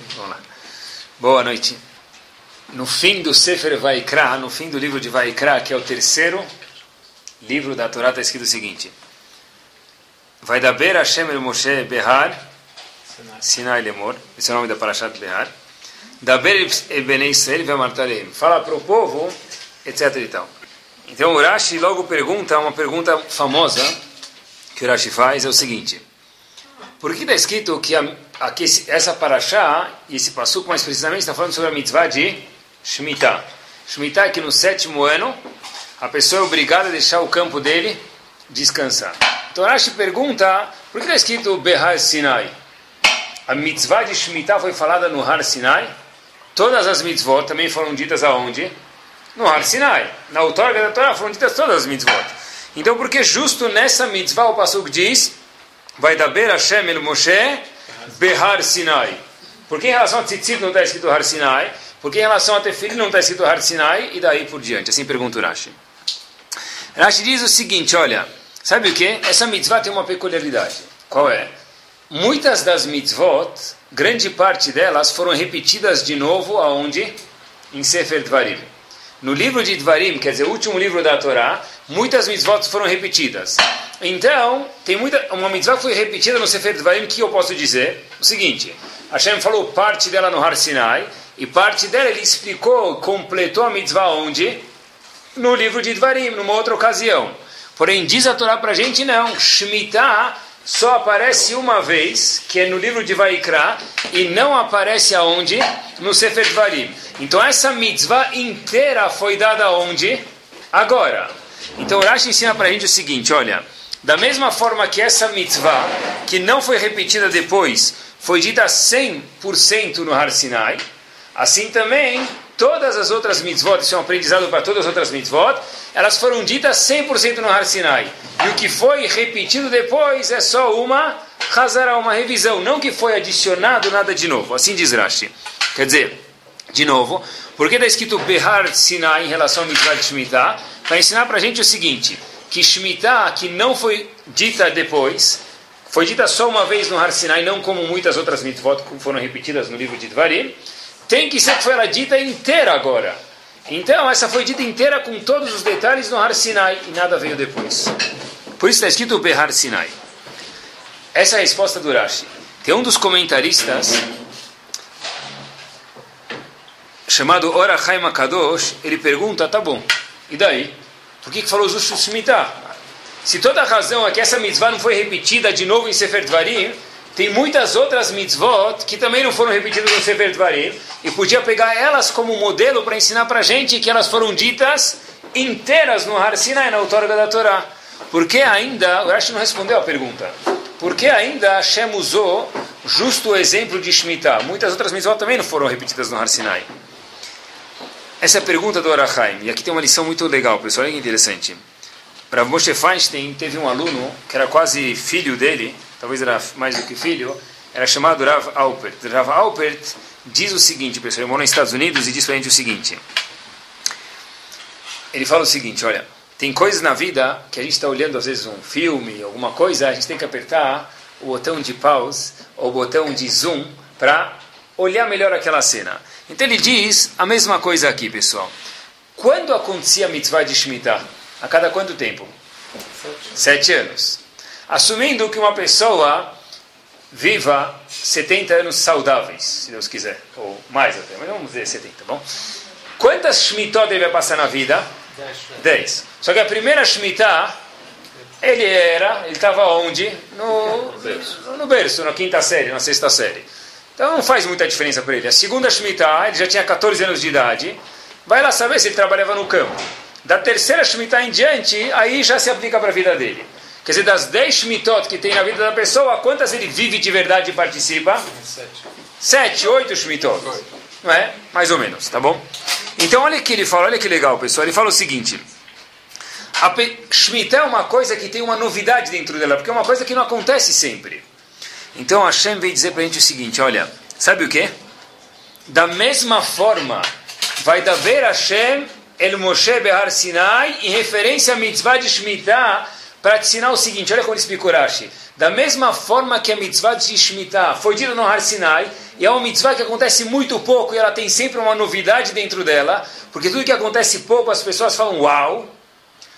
Vamos lá. Boa noite. No fim do Sefer Vaikra, no fim do livro de Vaikra, que é o terceiro livro da Torá, está escrito o seguinte. Vai da Beira Hashem Moshe Behar, Sinai Lemor, esse é o nome da Parashat Behar. Da Vemartalem. Fala para o povo, etc e tal. Então o Rashi logo pergunta, uma pergunta famosa que o Rashi faz, é o seguinte. Por que está escrito que a, aqui, essa Parashá, e esse passuco mais precisamente, está falando sobre a mitzvah de Shemitah. Shemitah é que no sétimo ano, a pessoa é obrigada a deixar o campo dele descansar. Então Rashi pergunta, por que está escrito Behar Sinai? A mitzvah de Shemitah foi falada no Har Sinai? Todas as mitzvot também foram ditas aonde? No Har Sinai. Na outorga da Torá foram ditas todas as mitzvot. Então, por que justo nessa mitzvah o Pasuk diz Vai da Beira Hashem el Moshe Behar Sinai? Por que em relação a Tzitzit não está escrito Har Sinai? Por que em relação a Tefilin não está escrito Har Sinai? E daí por diante. Assim pergunta o Rashi. Rashi diz o seguinte, olha, sabe o que? Essa mitzvah tem uma peculiaridade. Qual é? Muitas das mitzvot, grande parte delas foram repetidas de novo aonde? Em Sefer Dvarim. No livro de Dvarim, quer dizer, o último livro da Torá, muitas mitzvot foram repetidas. Então, tem muita, uma mitzvah que foi repetida no Sefer Dvarim, que eu posso dizer? O seguinte, Hashem falou parte dela no Har Sinai, e parte dela ele explicou, completou a mitzvah onde? No livro de Dvarim, numa outra ocasião. Porém, diz a Torá para a gente, não, Shemitah só aparece uma vez, que é no livro de Vaikra, e não aparece aonde? No Sefer Dvarim. Então essa mitzvah inteira foi dada onde? Agora. Então Rashi ensina para a gente o seguinte, olha, da mesma forma que essa mitzvah, que não foi repetida depois, foi dita 100% no Har Sinai, assim também todas as outras mitzvot, isso é um aprendizado para todas as outras mitzvot, elas foram ditas 100% no Har Sinai. E o que foi repetido depois é só uma Hazara, uma revisão, não que foi adicionado nada de novo. Assim diz Rashi. Quer dizer, de novo, por que está escrito Behar Sinai em relação ao mitzvah de Shemitah? Para ensinar para a gente o seguinte, que Shemitah, que não foi dita depois, foi dita só uma vez no Har Sinai, não como muitas outras mitzvot que foram repetidas no livro de Dvarim, tem que ser que foi ela dita inteira agora. Então, essa foi dita inteira com todos os detalhes no Har Sinai e nada veio depois. Por isso está escrito Behar Sinai. Essa é a resposta do Rashi. Tem um dos comentaristas chamado Ora Chaim Kadosh, ele pergunta, tá bom, e daí? Por que, que falou Zushut Shemitah? Se toda a razão é que essa mitzvah não foi repetida de novo em Sefer Dvarim, tem muitas outras mitzvot que também não foram repetidas no Sefer Dvarim, e podia pegar elas como modelo para ensinar para a gente que elas foram ditas inteiras no Har Sinai, na outorga da Torá. Por que ainda, o Rashi não respondeu a pergunta, por que ainda Hashem usou justo o exemplo de Shemitah? Muitas outras mitzvot também não foram repetidas no Har Sinai. Essa é a pergunta do Arachaim. E aqui tem uma lição muito legal, pessoal. Olha que interessante. Para Moshe Feinstein, teve um aluno que era quase filho dele, talvez era mais do que filho, era chamado Rav Alpert. Rav Alpert diz o seguinte, pessoal, ele morou nos Estados Unidos e diz para a gente o seguinte. Ele fala o seguinte, olha, tem coisas na vida que a gente está olhando, às vezes, um filme, alguma coisa, a gente tem que apertar o botão de pause ou o botão de zoom para olhar melhor aquela cena. Então ele diz a mesma coisa aqui, pessoal. Quando acontecia a mitzvah de Shemitah? A cada quanto tempo? Sete, anos. Assumindo que uma pessoa viva 70 anos saudáveis, se Deus quiser, ou mais até, mas vamos dizer 70, tá bom? Quantas Shemitah vai passar na vida? 10. Só que a primeira Shemitah, ele era, ele estava onde? No, no berço, na quinta série, na sexta série. Então não faz muita diferença para ele. A segunda Shemitah, ele já tinha 14 anos de idade, vai lá saber se ele trabalhava no campo. Da terceira Shemitah em diante, aí já se aplica para a vida dele. Quer dizer, das 10 Shemitot que tem na vida da pessoa, quantas ele vive de verdade e participa? Sete. Sete, oito Shemitot. Não é? Mais ou menos, tá bom? Então olha que ele fala, olha que legal, pessoal. Ele fala o seguinte. A Shemitah é uma coisa que tem uma novidade dentro dela, porque é uma coisa que não acontece sempre. Então Hashem veio dizer para a gente o seguinte, olha, sabe o que? Da mesma forma, vai haver Hashem El Moshe Behar Sinai, em referência a mitzvah de Shemitah, para te ensinar o seguinte, olha como ele explica Rashi. Da mesma forma que a mitzvah de Shemitah foi dita no Har Sinai, e é uma mitzvah que acontece muito pouco e ela tem sempre uma novidade dentro dela, porque tudo que acontece pouco as pessoas falam uau.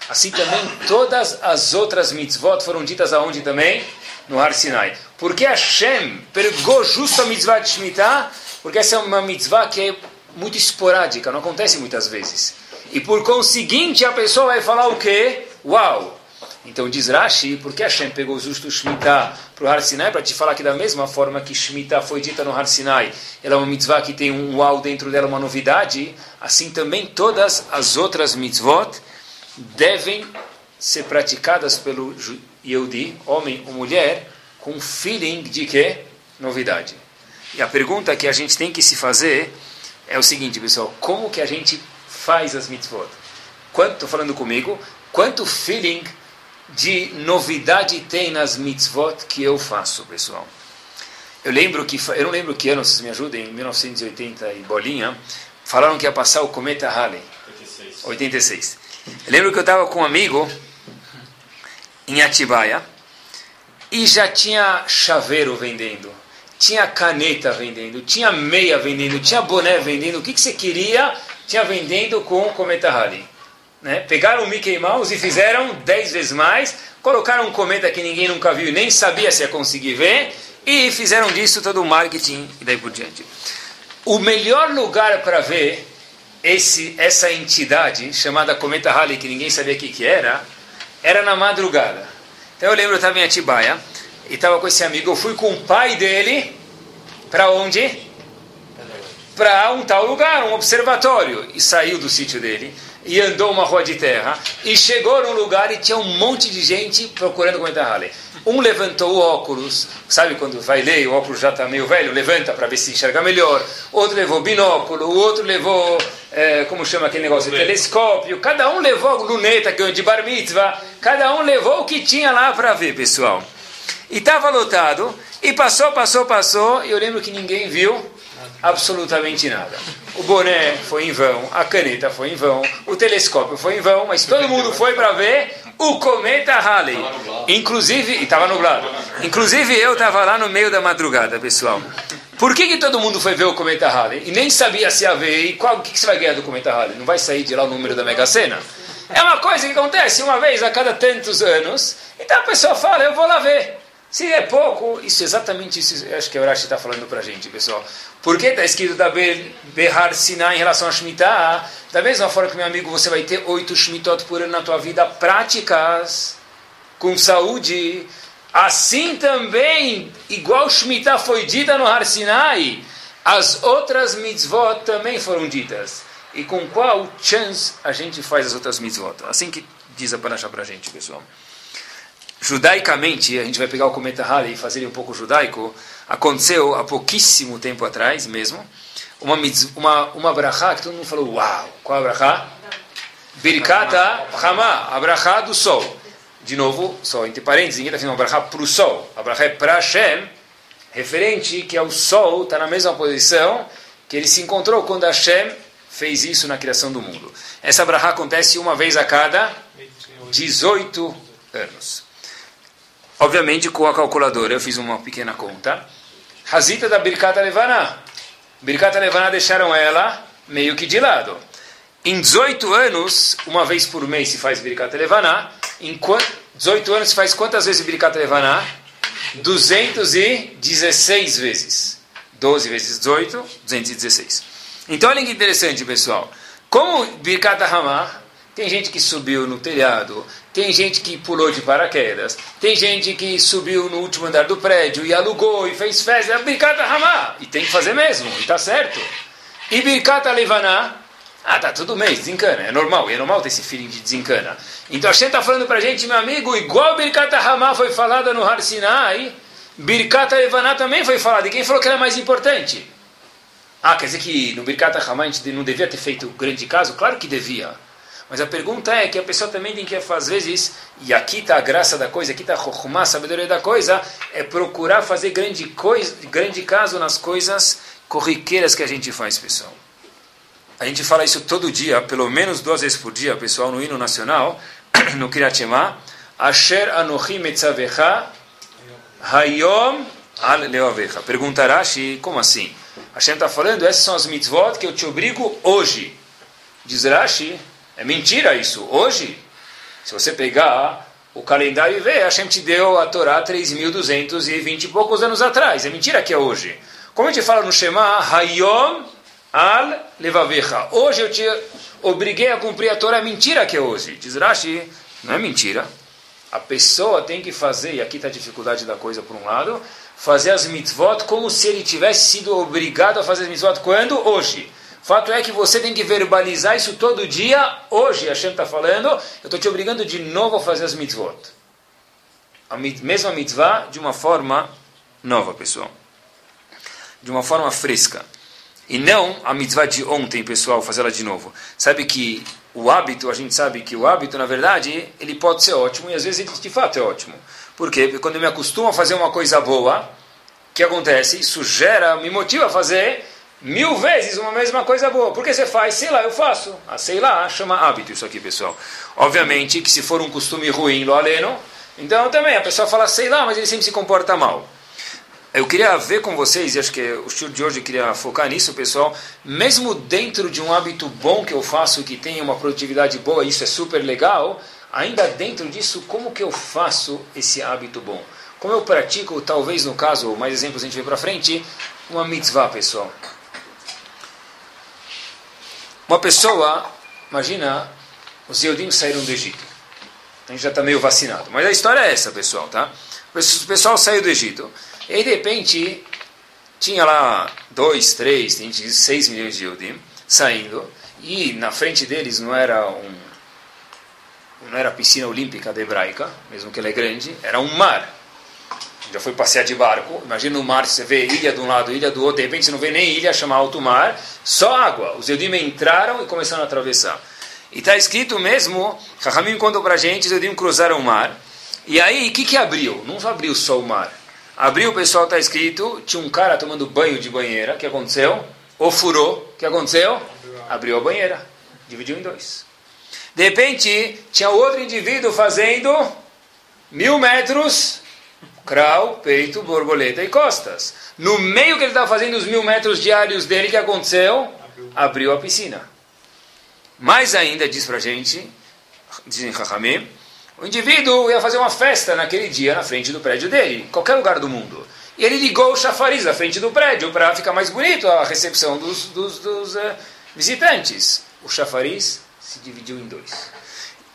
Assim também todas as outras mitzvot foram ditas aonde também? No Har Sinai. Porque Hashem pegou justo a mitzvah de Shemitah, porque essa é uma mitzvah que é muito esporádica, não acontece muitas vezes. E por conseguinte a pessoa vai falar o quê? Uau! Então diz Rashi, por que Hashem pegou justo Shemitah para o Har Sinai? Para te falar que da mesma forma que Shemitah foi dita no Har Sinai, ela é uma mitzvah que tem um uau dentro dela, uma novidade, assim também todas as outras mitzvot devem ser praticadas pelo Yehudi, homem ou mulher, com feeling de que? Novidade. E a pergunta que a gente tem que se fazer é o seguinte, pessoal, como que a gente faz as mitzvot? Quanto, estou falando comigo, quanto feeling de novidade tem nas mitzvot que eu faço, pessoal? Eu lembro que, eu não lembro que ano, vocês me ajudem, em 1980 e bolinha, falaram que ia passar o cometa Halley. 86. 86. Eu lembro que eu estava com um amigo em Atibaia e já tinha chaveiro vendendo, tinha caneta vendendo, tinha meia vendendo, tinha boné vendendo. O que, que você queria? Tinha vendendo com o cometa Halley. Né? Pegaram o Mickey Mouse e fizeram dez vezes mais, colocaram um cometa que ninguém nunca viu e nem sabia se ia conseguir ver, e fizeram disso todo o marketing e daí por diante. O melhor lugar para ver esse, essa entidade chamada Cometa Halley, que ninguém sabia o que, que era, era na madrugada. Então eu lembro, eu estava em Atibaia e estava com esse amigo, eu fui com o pai dele para onde? Para um tal lugar, um observatório. E saiu do sítio dele e andou uma rua de terra e chegou num lugar e tinha um monte de gente procurando Cometa Halley. Um levantou o óculos, sabe quando vai ler o óculos já está meio velho, levanta para ver se enxerga melhor. Outro levou binóculo, o outro levou, é, como chama aquele negócio, telescópio. Cada um levou luneta que de bar mitzvah. Cada um levou o que tinha lá para ver, pessoal. E estava lotado, e passou, passou, passou, e eu lembro que ninguém viu absolutamente nada. O boné foi em vão, a caneta foi em vão, o telescópio foi em vão, mas todo mundo foi para ver o cometa Halley. Inclusive, estava nublado. Inclusive eu estava lá no meio da madrugada, pessoal. Por que, que todo mundo foi ver o cometa Halley e nem sabia se ia ver e qual, o que, que você vai ganhar do cometa Halley? Não vai sair de lá o número da Mega Sena? É uma coisa que acontece uma vez a cada tantos anos. Então a pessoa fala, eu vou lá ver. Se é pouco, isso é exatamente isso, acho que o Rashi está falando para a gente, pessoal. Por que está escrito da Behar Sinai em relação a Shemitah? Da mesma forma que, meu amigo, você vai ter oito Shemitot por ano na tua vida práticas, com saúde. Assim também, igual Shemitah foi dita no Har Sinai, as outras mitzvot também foram ditas. E com qual chance a gente faz as outras mitzvot? Assim que diz a Parashá para a gente, pessoal judaicamente, a gente vai pegar o cometa Halley e fazer ele um pouco judaico, aconteceu há pouquíssimo tempo atrás mesmo, uma, uma, uma brachá que todo mundo falou, uau, qual a brachá? Birkata Hama, a brachá do sol. De novo, só entre parênteses, ninguém está fazendo uma brachá para o sol. A brachá é para Hashem, referente que é o sol, está na mesma posição que ele se encontrou quando Hashem fez isso na criação do mundo. Essa brachá acontece uma vez a cada 18 anos. Obviamente, com a calculadora, eu fiz uma pequena conta. Razita da Birkata Levaná. Birkata Levaná deixaram ela meio que de lado. Em 18 anos, uma vez por mês se faz Birkata Levaná. Em 18 anos se faz quantas vezes Birkata Levaná? 216 vezes. 12 vezes 18, 216. Então, olha que interessante, pessoal. Como Birkata Hamah, tem gente que subiu no telhado, tem gente que pulou de paraquedas, tem gente que subiu no último andar do prédio e alugou e fez festa. É Birkata Hamá, e tem que fazer mesmo, e está certo. E Birkata Levaná, ah, tá todo mês, desencana, é normal, é normal ter esse feeling de desencana. Então a gente está falando para gente, meu amigo, igual Birkata Hamá foi falada no Har Sinai, Birkata Levaná também foi falada. E quem falou que era mais importante? Ah, quer dizer que no Birkata Hamá a gente não devia ter feito grande caso? Claro que devia. Mas a pergunta é que a pessoa também tem que, às vezes, e aqui está a graça da coisa, aqui está a sabedoria da coisa, é procurar fazer grande, coisa, grande caso nas coisas corriqueiras que a gente faz, pessoal. A gente fala isso todo dia, pelo menos duas vezes por dia, pessoal, no hino nacional, no Kriyat Asher Anochi Metzavecha Hayom al leovecha. Pergunta Rashi, como assim? Hashem está falando, essas são as mitzvot que eu te obrigo hoje. Diz Rashi, é mentira isso. Hoje, se você pegar o calendário e ver, Hashem te deu a Torá 3.220 e poucos anos atrás. É mentira que é hoje. Como a gente fala no Shema, Hayom al levavecha. Hoje eu te obriguei a cumprir a Torá. É mentira que é hoje. Diz Rashi, não é mentira. A pessoa tem que fazer, e aqui está a dificuldade da coisa por um lado, fazer as mitzvot como se ele tivesse sido obrigado a fazer as mitzvot quando? Hoje. Fato é que você tem que verbalizar isso todo dia. Hoje, Hashem está falando, eu estou te obrigando de novo a fazer as mitzvot. A mesma mitzvah de uma forma nova, pessoal. De uma forma fresca. E não a mitzvah de ontem, pessoal, fazê-la de novo. Sabe que o hábito, a gente sabe que o hábito, na verdade, ele pode ser ótimo e às vezes ele de fato é ótimo. Por quê? Porque quando eu me acostumo a fazer uma coisa boa, o que acontece? Isso gera, me motiva a fazer mil vezes uma mesma coisa boa. Por que você faz? Sei lá, eu faço. Ah, sei lá, chama hábito isso aqui, pessoal. Obviamente que se for um costume ruim, lo aleno, então também a pessoa fala, sei lá, mas ele sempre se comporta mal. Eu queria ver com vocês, e acho que o estilo de hoje queria focar nisso, pessoal. Mesmo dentro de um hábito bom que eu faço, que tem uma produtividade boa, isso é super legal, ainda dentro disso, como que eu faço esse hábito bom? Como eu pratico, talvez no caso, mais exemplos a gente vê para frente, uma mitzvah, pessoal. Uma pessoa, imagina, os Eudim saíram do Egito. A gente já está meio vacinado. Mas a história é essa, pessoal, tá? O pessoal saiu do Egito. E de repente, tinha lá dois, três, tem seis milhões de Eudim saindo. E na frente deles não era um não era a piscina olímpica hebraica, mesmo que ela é grande, era um mar já foi passear de barco, imagina no mar, você vê ilha de um lado, ilha do outro, de repente você não vê nem ilha, chama alto mar, só água. Os Eudim entraram e começaram a atravessar. E está escrito mesmo, Rahamim contou para a gente, os Eudim cruzaram o mar, e aí, o que, que abriu? Não abriu só o mar. Abriu, o pessoal está escrito, tinha um cara tomando banho de banheira, o que aconteceu? Ou furou, o que aconteceu? Abriu a banheira, dividiu em dois. De repente, tinha outro indivíduo fazendo mil metros Crau, peito, borboleta e costas. No meio que ele estava fazendo os mil metros diários dele, que aconteceu? Abriu a piscina. Mais ainda, diz para a gente, dizem Chachamim, o indivíduo ia fazer uma festa naquele dia na frente do prédio dele, em qualquer lugar do mundo. E ele ligou o chafariz na frente do prédio para ficar mais bonito a recepção dos, dos, dos uh, visitantes. O chafariz se dividiu em dois.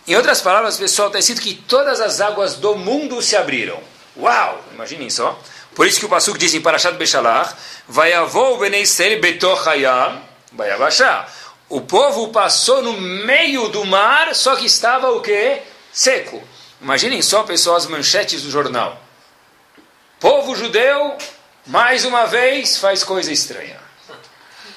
Em outras palavras, pessoal, está escrito que todas as águas do mundo se abriram. Uau! Imaginem só. Por isso que o Pasuk diz em Parashat Beshalach, vai avô Benei Israel betochayam, vai abaixar. O povo passou no meio do mar, só que estava o quê? Seco. Imaginem só, pessoal, as manchetes do jornal. Povo judeu, mais uma vez, faz coisa estranha.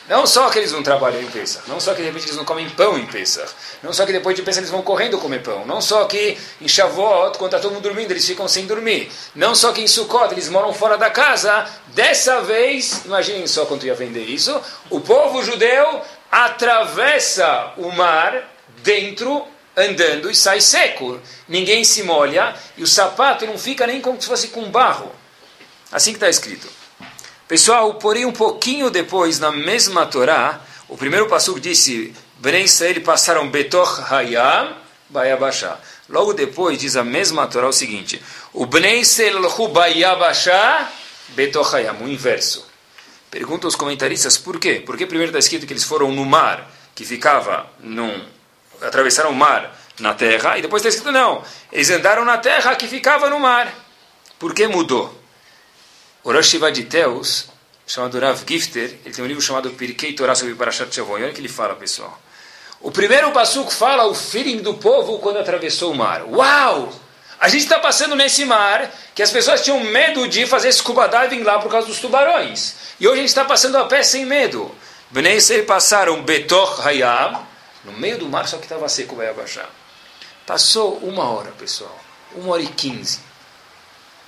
Não só que eles não trabalham em Pesach, não só que de repente eles não comem pão em Pesach, não só que depois de Pesach eles vão correndo comer pão, não só que em Shavuot, quando está todo mundo dormindo, eles ficam sem dormir, não só que em Sukkot eles moram fora da casa, dessa vez, imaginem só quanto ia vender isso, o povo judeu atravessa o mar dentro, andando e sai seco. Ninguém se molha e o sapato não fica nem como se fosse com barro. Assim que está escrito. Pessoal, porém um pouquinho depois, na mesma Torá, o primeiro passo disse, Bnei Israel passaram Betoch Hayam, Bayabashá. Logo depois diz a mesma Torá o seguinte, o Bnei Israel Bayabashá, Hayam, o inverso. Perguntam os comentaristas por quê? Porque primeiro está escrito que eles foram no mar, que ficava num... atravessaram o mar na terra, e depois está escrito não, eles andaram na terra que ficava no mar. Por que mudou? O Rosh de chamado Rav Gifter, ele tem um livro chamado Pirkei Torah sobre Parashat Shavuot. Olha o que ele fala, pessoal. O primeiro passuco fala o feeling do povo quando atravessou o mar. Uau! A gente está passando nesse mar que as pessoas tinham medo de fazer scuba diving lá por causa dos tubarões. E hoje a gente está passando a pé sem medo. Bnei Israel passaram Betoch Hayam, no meio do mar, só que estava seco, vai abaixar. Passou uma hora, pessoal. Uma hora e quinze.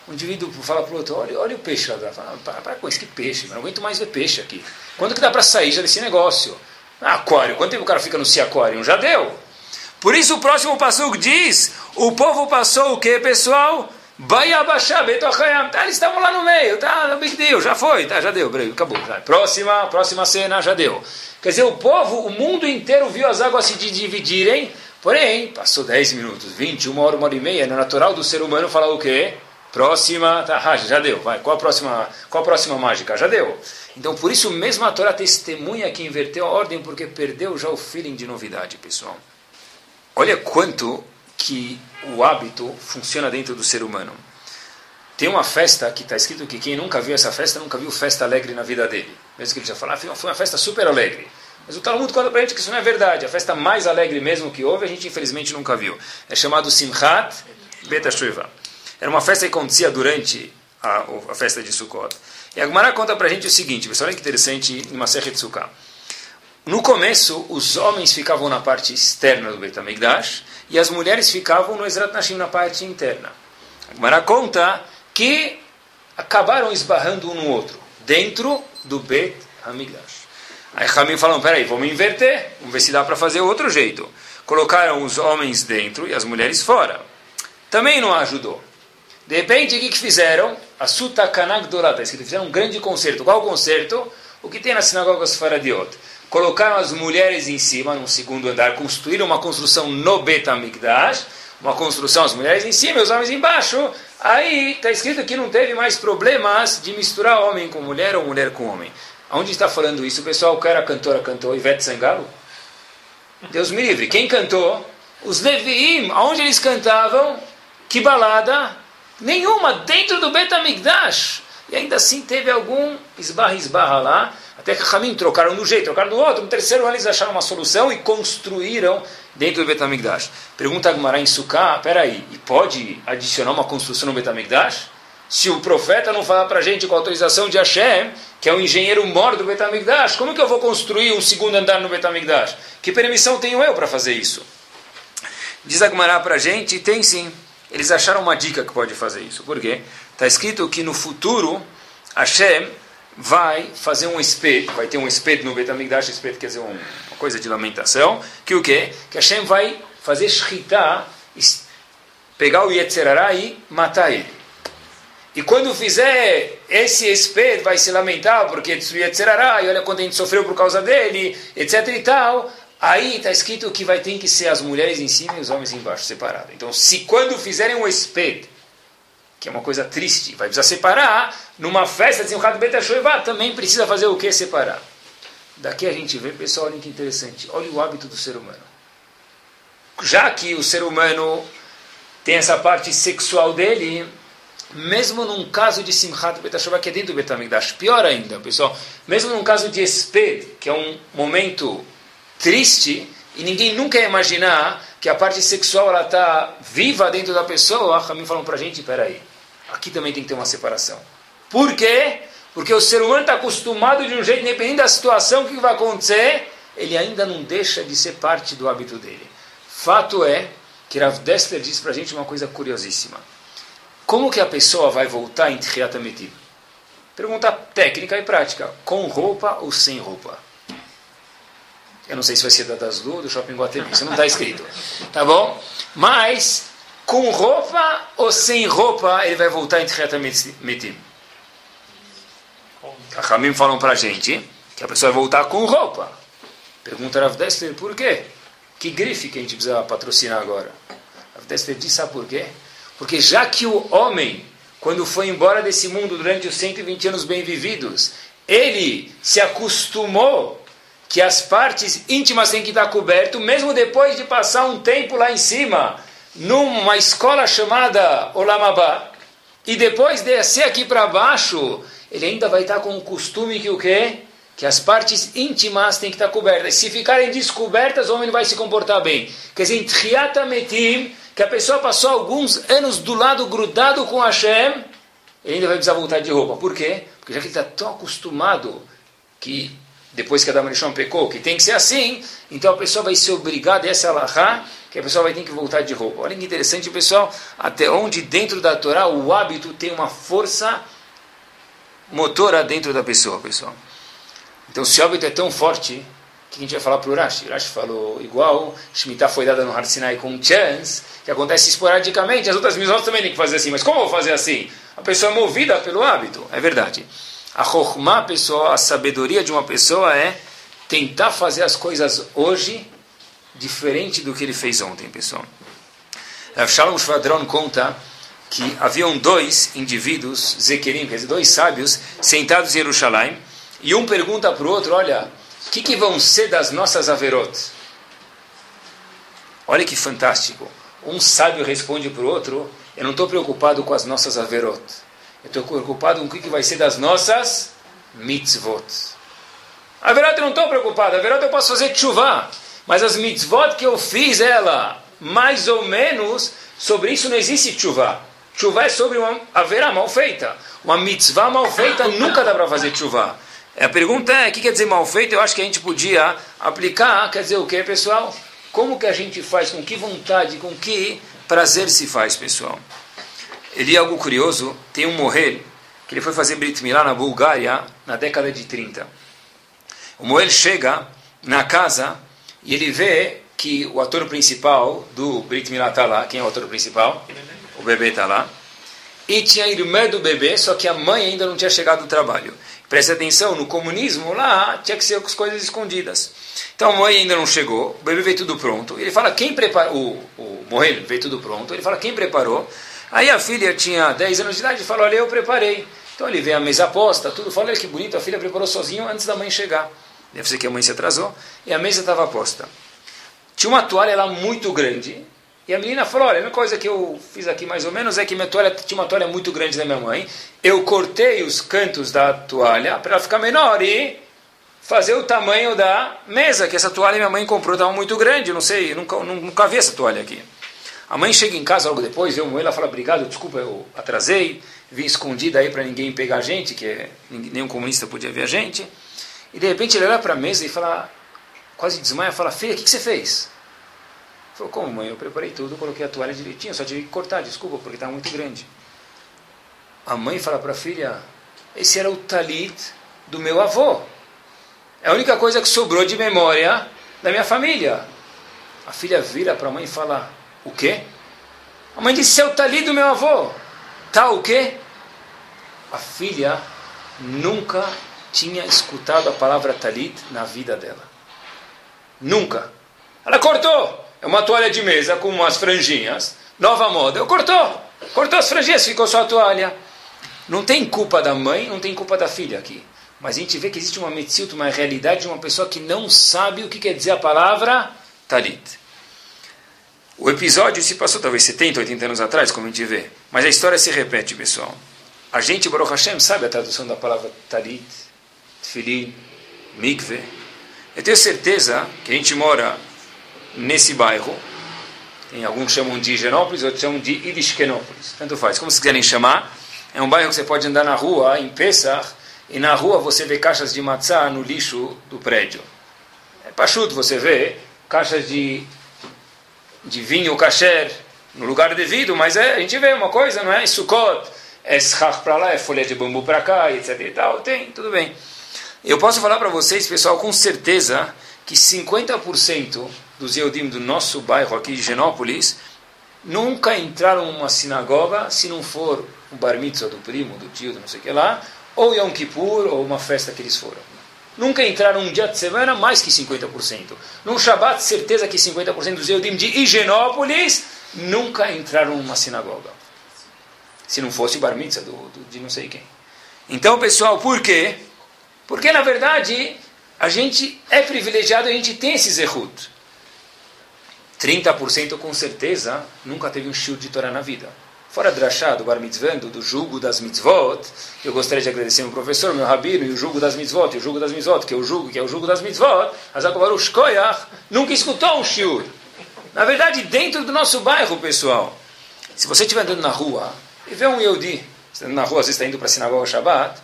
O indivíduo fala para o outro, olha, olha o peixe lá. Fala, para, para com isso, que peixe, não aguento mais ver peixe aqui. Quando que dá para sair já desse negócio? Ah, aquário, quanto tempo o cara fica no Sea Aquarium? Já deu. Por isso o próximo passo diz, o povo passou o que, pessoal? Tá, eles estavam lá no meio, tá? No big deal, já foi, tá? Já deu, acabou. Já. Próxima, próxima cena, já deu. Quer dizer, o povo, o mundo inteiro viu as águas se dividirem, porém, passou 10 minutos, 20, uma hora, uma hora e meia, no natural do ser humano falar o quê? Próxima, tá, ah, já deu, vai, qual a próxima, qual a próxima mágica? Já deu. Então, por isso mesmo a Torá testemunha que inverteu a ordem, porque perdeu já o feeling de novidade, pessoal. Olha quanto que o hábito funciona dentro do ser humano. Tem uma festa que está escrito que quem nunca viu essa festa nunca viu festa alegre na vida dele. Mesmo que ele já fale, ah, foi uma festa super alegre. Mas o Talmud conta para a gente que isso não é verdade. A festa mais alegre mesmo que houve, a gente infelizmente nunca viu. É chamado Simchat Bet Era uma festa que acontecia durante a, a festa de Sukkot. E a Gemara conta para a gente o seguinte, pessoal, olha que interessante em Masechet Sukkah. No começo, os homens ficavam na parte externa do Beit HaMikdash e as mulheres ficavam no Ezrat Nashim, na parte interna. A Gemara conta que acabaram esbarrando um no outro, dentro do Bet Hamigdash. Aí Hamim falou, peraí, vamos inverter, vamos ver se dá para fazer outro jeito. Colocaram os homens dentro e as mulheres fora. Também não ajudou. De repente, o que, que fizeram? A Sutakanak Dorata, escrito, fizeram um grande concerto. Qual concerto? O que tem nas sinagogas Faradiot. Colocaram as mulheres em cima, no segundo andar, construíram uma construção no Bet Hamikdash, uma construção, as mulheres em cima e os homens embaixo. Aí está escrito que não teve mais problemas de misturar homem com mulher ou mulher com homem. Aonde está falando isso? Pessoal, que era cantora, cantou Ivete Sangalo? Deus me livre. Quem cantou? Os Leviim. Aonde eles cantavam? Que balada? Nenhuma. Dentro do Betamigdash. E ainda assim teve algum esbarra-esbarra lá. Até que Hamim trocaram do jeito, trocaram do outro. No terceiro ano eles acharam uma solução e construíram dentro do Betamigdash. Pergunta a Gemara em Sukkah, peraí, e pode adicionar uma construção no Betamigdash? Se o profeta não falar para a gente com a autorização de Hashem, que é o engenheiro mor do Betamigdash, como que eu vou construir um segundo andar no Betamigdash? Que permissão tenho eu para fazer isso? Diz a Gemara para a gente, tem sim. Eles acharam uma dica que pode fazer isso. Por quê? Está escrito que no futuro, Hashem vai fazer um espeto, vai ter um espeto no Betamigdash, espeto quer dizer um, uma coisa de lamentação, que o quê? Que Hashem vai fazer shritá, pegar o Yetzerará e matar ele. E quando fizer esse espeto, vai se lamentar porque Yetzerará, e olha quanto a gente sofreu por causa dele, etc e tal, aí está escrito que vai ter que ser as mulheres em cima e os homens embaixo, separados. Então, se quando fizerem um espeto, que é uma coisa triste, vai precisar separar, numa festa de Simchat Bet HaShoevah também precisa fazer o que? Separar. Daqui a gente vê, pessoal, olha que interessante, olha o hábito do ser humano. Já que o ser humano tem essa parte sexual dele, mesmo num caso de Simchat Bet HaShoevah, que é dentro do Betamigdash, pior ainda, pessoal, mesmo num caso de Esped, que é um momento triste, e ninguém nunca ia imaginar que a parte sexual ela está viva dentro da pessoa, a mim falam para a gente, peraí, aqui também tem que ter uma separação. Por quê? Porque o ser humano está acostumado de um jeito, independente da situação, o que vai acontecer, ele ainda não deixa de ser parte do hábito dele. Fato é que Rav Dessler diz para a gente uma coisa curiosíssima. Como que a pessoa vai voltar em Tchiat Pergunta técnica e prática. Com roupa ou sem roupa? Eu não sei se vai ser da Daslu do Shopping Guatemi, isso não está escrito. Tá bom? Mas com roupa ou sem roupa, ele vai voltar em Metim. A Hamim falam para a gente que a pessoa vai voltar com roupa. Pergunta Rav Dessler, por quê? Que grife que a gente precisa patrocinar agora? Rav Dessler diz, sabe por quê? Porque já que o homem, quando foi embora desse mundo durante os 120 anos bem vividos, ele se acostumou que as partes íntimas têm que estar cobertas, mesmo depois de passar um tempo lá em cima, numa escola chamada Olamabá, e depois descer aqui para baixo, ele ainda vai estar com o costume que o quê? Que as partes íntimas têm que estar cobertas. Se ficarem descobertas, o homem vai se comportar bem. Quer dizer, em que a pessoa passou alguns anos do lado grudado com Hashem, ele ainda vai precisar voltar de roupa. Por quê? Porque já que ele está tão acostumado que depois que Adam Rishon pecou, que tem que ser assim, então a pessoa vai ser obrigada, essa é a que a pessoa vai ter que voltar de roupa. Olha que interessante, pessoal, até onde dentro da Torá o hábito tem uma força motora dentro da pessoa, pessoal. Então, se o hábito é tão forte, que a gente vai falar para o Rashi? O Rashi falou igual, Shemitah foi dada no Har Sinai com chance, que acontece esporadicamente, as outras mitzvot também têm que fazer assim. Mas como eu vou fazer assim? A pessoa é movida pelo hábito, é verdade. A chokhmah, pessoa, a sabedoria de uma pessoa é tentar fazer as coisas hoje diferente do que ele fez ontem, pessoal. Rav Shalom Shvadron conta que haviam dois indivíduos, Zequerim, quer dizer, dois sábios, sentados em Jerusalém, e um pergunta para o outro, olha, o que, que vão ser das nossas averot? Olha que fantástico. Um sábio responde para o outro, eu não estou preocupado com as nossas averot. Eu estou preocupado com o que, vai ser das nossas mitzvot. Averot eu não estou preocupado. Averot eu posso fazer chuva. Mas as mitzvot que eu fiz, ela, mais ou menos, sobre isso não existe chuva. Chuva é sobre uma haverá mal feita. Uma mitzvah mal feita nunca dá para fazer chuva. A pergunta é, o que quer dizer mal feito? Eu acho que a gente podia aplicar, quer dizer o que, pessoal? Como que a gente faz, com que vontade, com que prazer se faz, pessoal? Ele é algo curioso, tem um Mohel, que ele foi fazer Brit Milá na Bulgária, na década de 30. O Mohel chega na casa e ele vê que o ator principal do Brit Milá está lá. Quem é o ator principal? O bebê está lá. E tinha a irmã do bebê, só que a mãe ainda não tinha chegado do trabalho. Preste atenção, no comunismo lá tinha que ser com as coisas escondidas. Então a mãe ainda não chegou, o bebê veio tudo pronto. Ele fala, quem preparou? O, o Morrel veio tudo pronto. Ele fala, quem preparou? Aí a filha tinha 10 anos de idade e falou, olha, eu preparei. Então ele vê a mesa posta, tudo. Fala, olha que bonito, a filha preparou sozinho antes da mãe chegar. Deve ser que a mãe se atrasou. E a mesa estava posta. Tinha uma toalha lá muito grande. E a menina falou: Olha, a coisa que eu fiz aqui mais ou menos é que minha toalha tinha uma toalha muito grande da minha mãe. Eu cortei os cantos da toalha para ela ficar menor e fazer o tamanho da mesa, que essa toalha minha mãe comprou estava muito grande. Não sei, nunca, nunca vi essa toalha aqui. A mãe chega em casa logo depois, vê o ela fala: Obrigado, desculpa, eu atrasei, vim escondida aí para ninguém pegar a gente, que nenhum comunista podia ver a gente. E de repente ele olha para a mesa e fala, quase desmaia, fala: Filha, o que, que você fez? Falou, como mãe? Eu preparei tudo, coloquei a toalha direitinho, só tive que cortar, desculpa, porque estava muito grande. A mãe fala para a filha, esse era o talit do meu avô. É a única coisa que sobrou de memória da minha família. A filha vira para a mãe e fala, o quê? A mãe disse, o talit do meu avô. Tá o quê? A filha nunca tinha escutado a palavra talit na vida dela. Nunca. Ela cortou. É uma toalha de mesa com umas franjinhas, nova moda. Eu cortou, cortou as franjinhas, ficou só a toalha. Não tem culpa da mãe, não tem culpa da filha aqui. Mas a gente vê que existe uma metziut, uma realidade de uma pessoa que não sabe o que quer dizer a palavra talit. O episódio se passou talvez 70, 80 anos atrás, como a gente vê. Mas a história se repete, pessoal. A gente, Baruch Hashem, sabe a tradução da palavra talit, tefilin, mikve. Eu tenho certeza que a gente mora nesse bairro. Tem alguns chamam de Higienópolis, outros chamam de Idishkenópolis. Tanto faz, como vocês quiserem chamar. É um bairro que você pode andar na rua, em Pesach, e na rua você vê caixas de matzá no lixo do prédio. É pachuto, você vê caixas de, de vinho kasher no lugar devido, mas é, a gente vê uma coisa, não é? Sukkot, é schach para lá, é folha de bambu para cá, etc e tal. Tem, tudo bem. Eu posso falar para vocês, pessoal, com certeza, que 50% dos Yehudim do nosso bairro aqui de Genópolis nunca entraram numa sinagoga se não for o bar mitzvah do primo, do tio, do não sei o que lá, ou Yom Kippur, ou uma festa que eles foram. Nunca entraram um dia de semana mais que 50%. Num Shabat, certeza que 50% dos Yehudim de Higienópolis nunca entraram numa sinagoga. Se não fosse o bar mitzvah do, do, de não sei quem. Então, pessoal, por quê? Porque, na verdade, a gente é privilegiado, a gente tem esse zehut. 30% com certeza nunca teve um shiur de Torá na vida. Fora drachá, do bar mitzvah, do jugo das mitzvot, eu gostaria de agradecer meu professor, meu rabino, e o jugo das mitzvot, e o jugo das mitzvot, que é o jugo, que é o jugo das mitzvot, Azakovarush Koyach, nunca escutou um shiur. Na verdade, dentro do nosso bairro, pessoal, se você estiver andando na rua e vê um Yehudi, você na rua, às vezes está indo para a sinagoga Shabbat,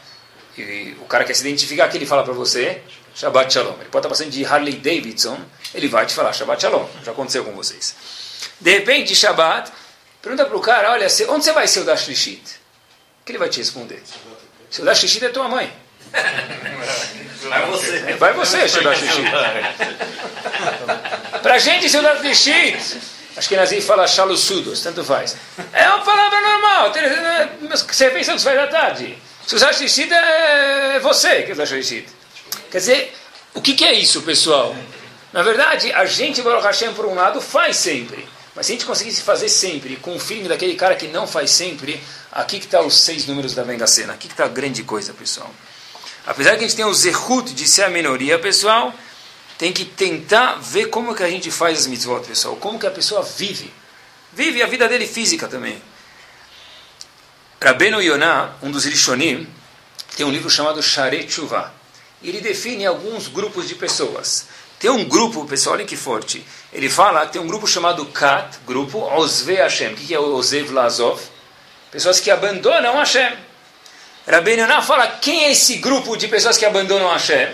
e o cara quer se identificar, que ele fala para você, Shabbat Shalom. Ele pode estar passando de Harley Davidson, ele vai te falar Shabbat Shalom. Já aconteceu com vocês. De repente, Shabbat, pergunta para o cara, olha, onde você vai ser o Lishit? O que ele vai te responder? Seu Dash Lishit é tua mãe. Vai você. Vai você, Seudat Shishit. Para a gente, Seudat Shishit, acho que Nazi fala chaluçudos, tanto faz. É uma palavra normal. Você pensa que faz à tarde. Seudat Shishit é você que é Seudat Shishit. Quer dizer, o que, que é isso, pessoal? Na verdade, a gente, Baruch Hashem, por um lado, faz sempre. Mas se a gente conseguisse fazer sempre, com o feeling daquele cara que não faz sempre, aqui que está os seis números da Venga Sena. Aqui que está a grande coisa, pessoal. Apesar que a gente tem o zehut de ser a minoria, pessoal, tem que tentar ver como que a gente faz as mitzvot, pessoal. Como que a pessoa vive. Vive a vida dele física também. Rabbeinu Yonah, um dos Rishonim, tem um livro chamado Share Tshuva. Ele define alguns grupos de pessoas. Tem um grupo, pessoal, olha que forte. Ele fala tem um grupo chamado Kat, grupo Ozve Hashem. O que é Ozev Lazov? Pessoas que abandonam Hashem. Rabbi Yonah fala quem é esse grupo de pessoas que abandonam Hashem?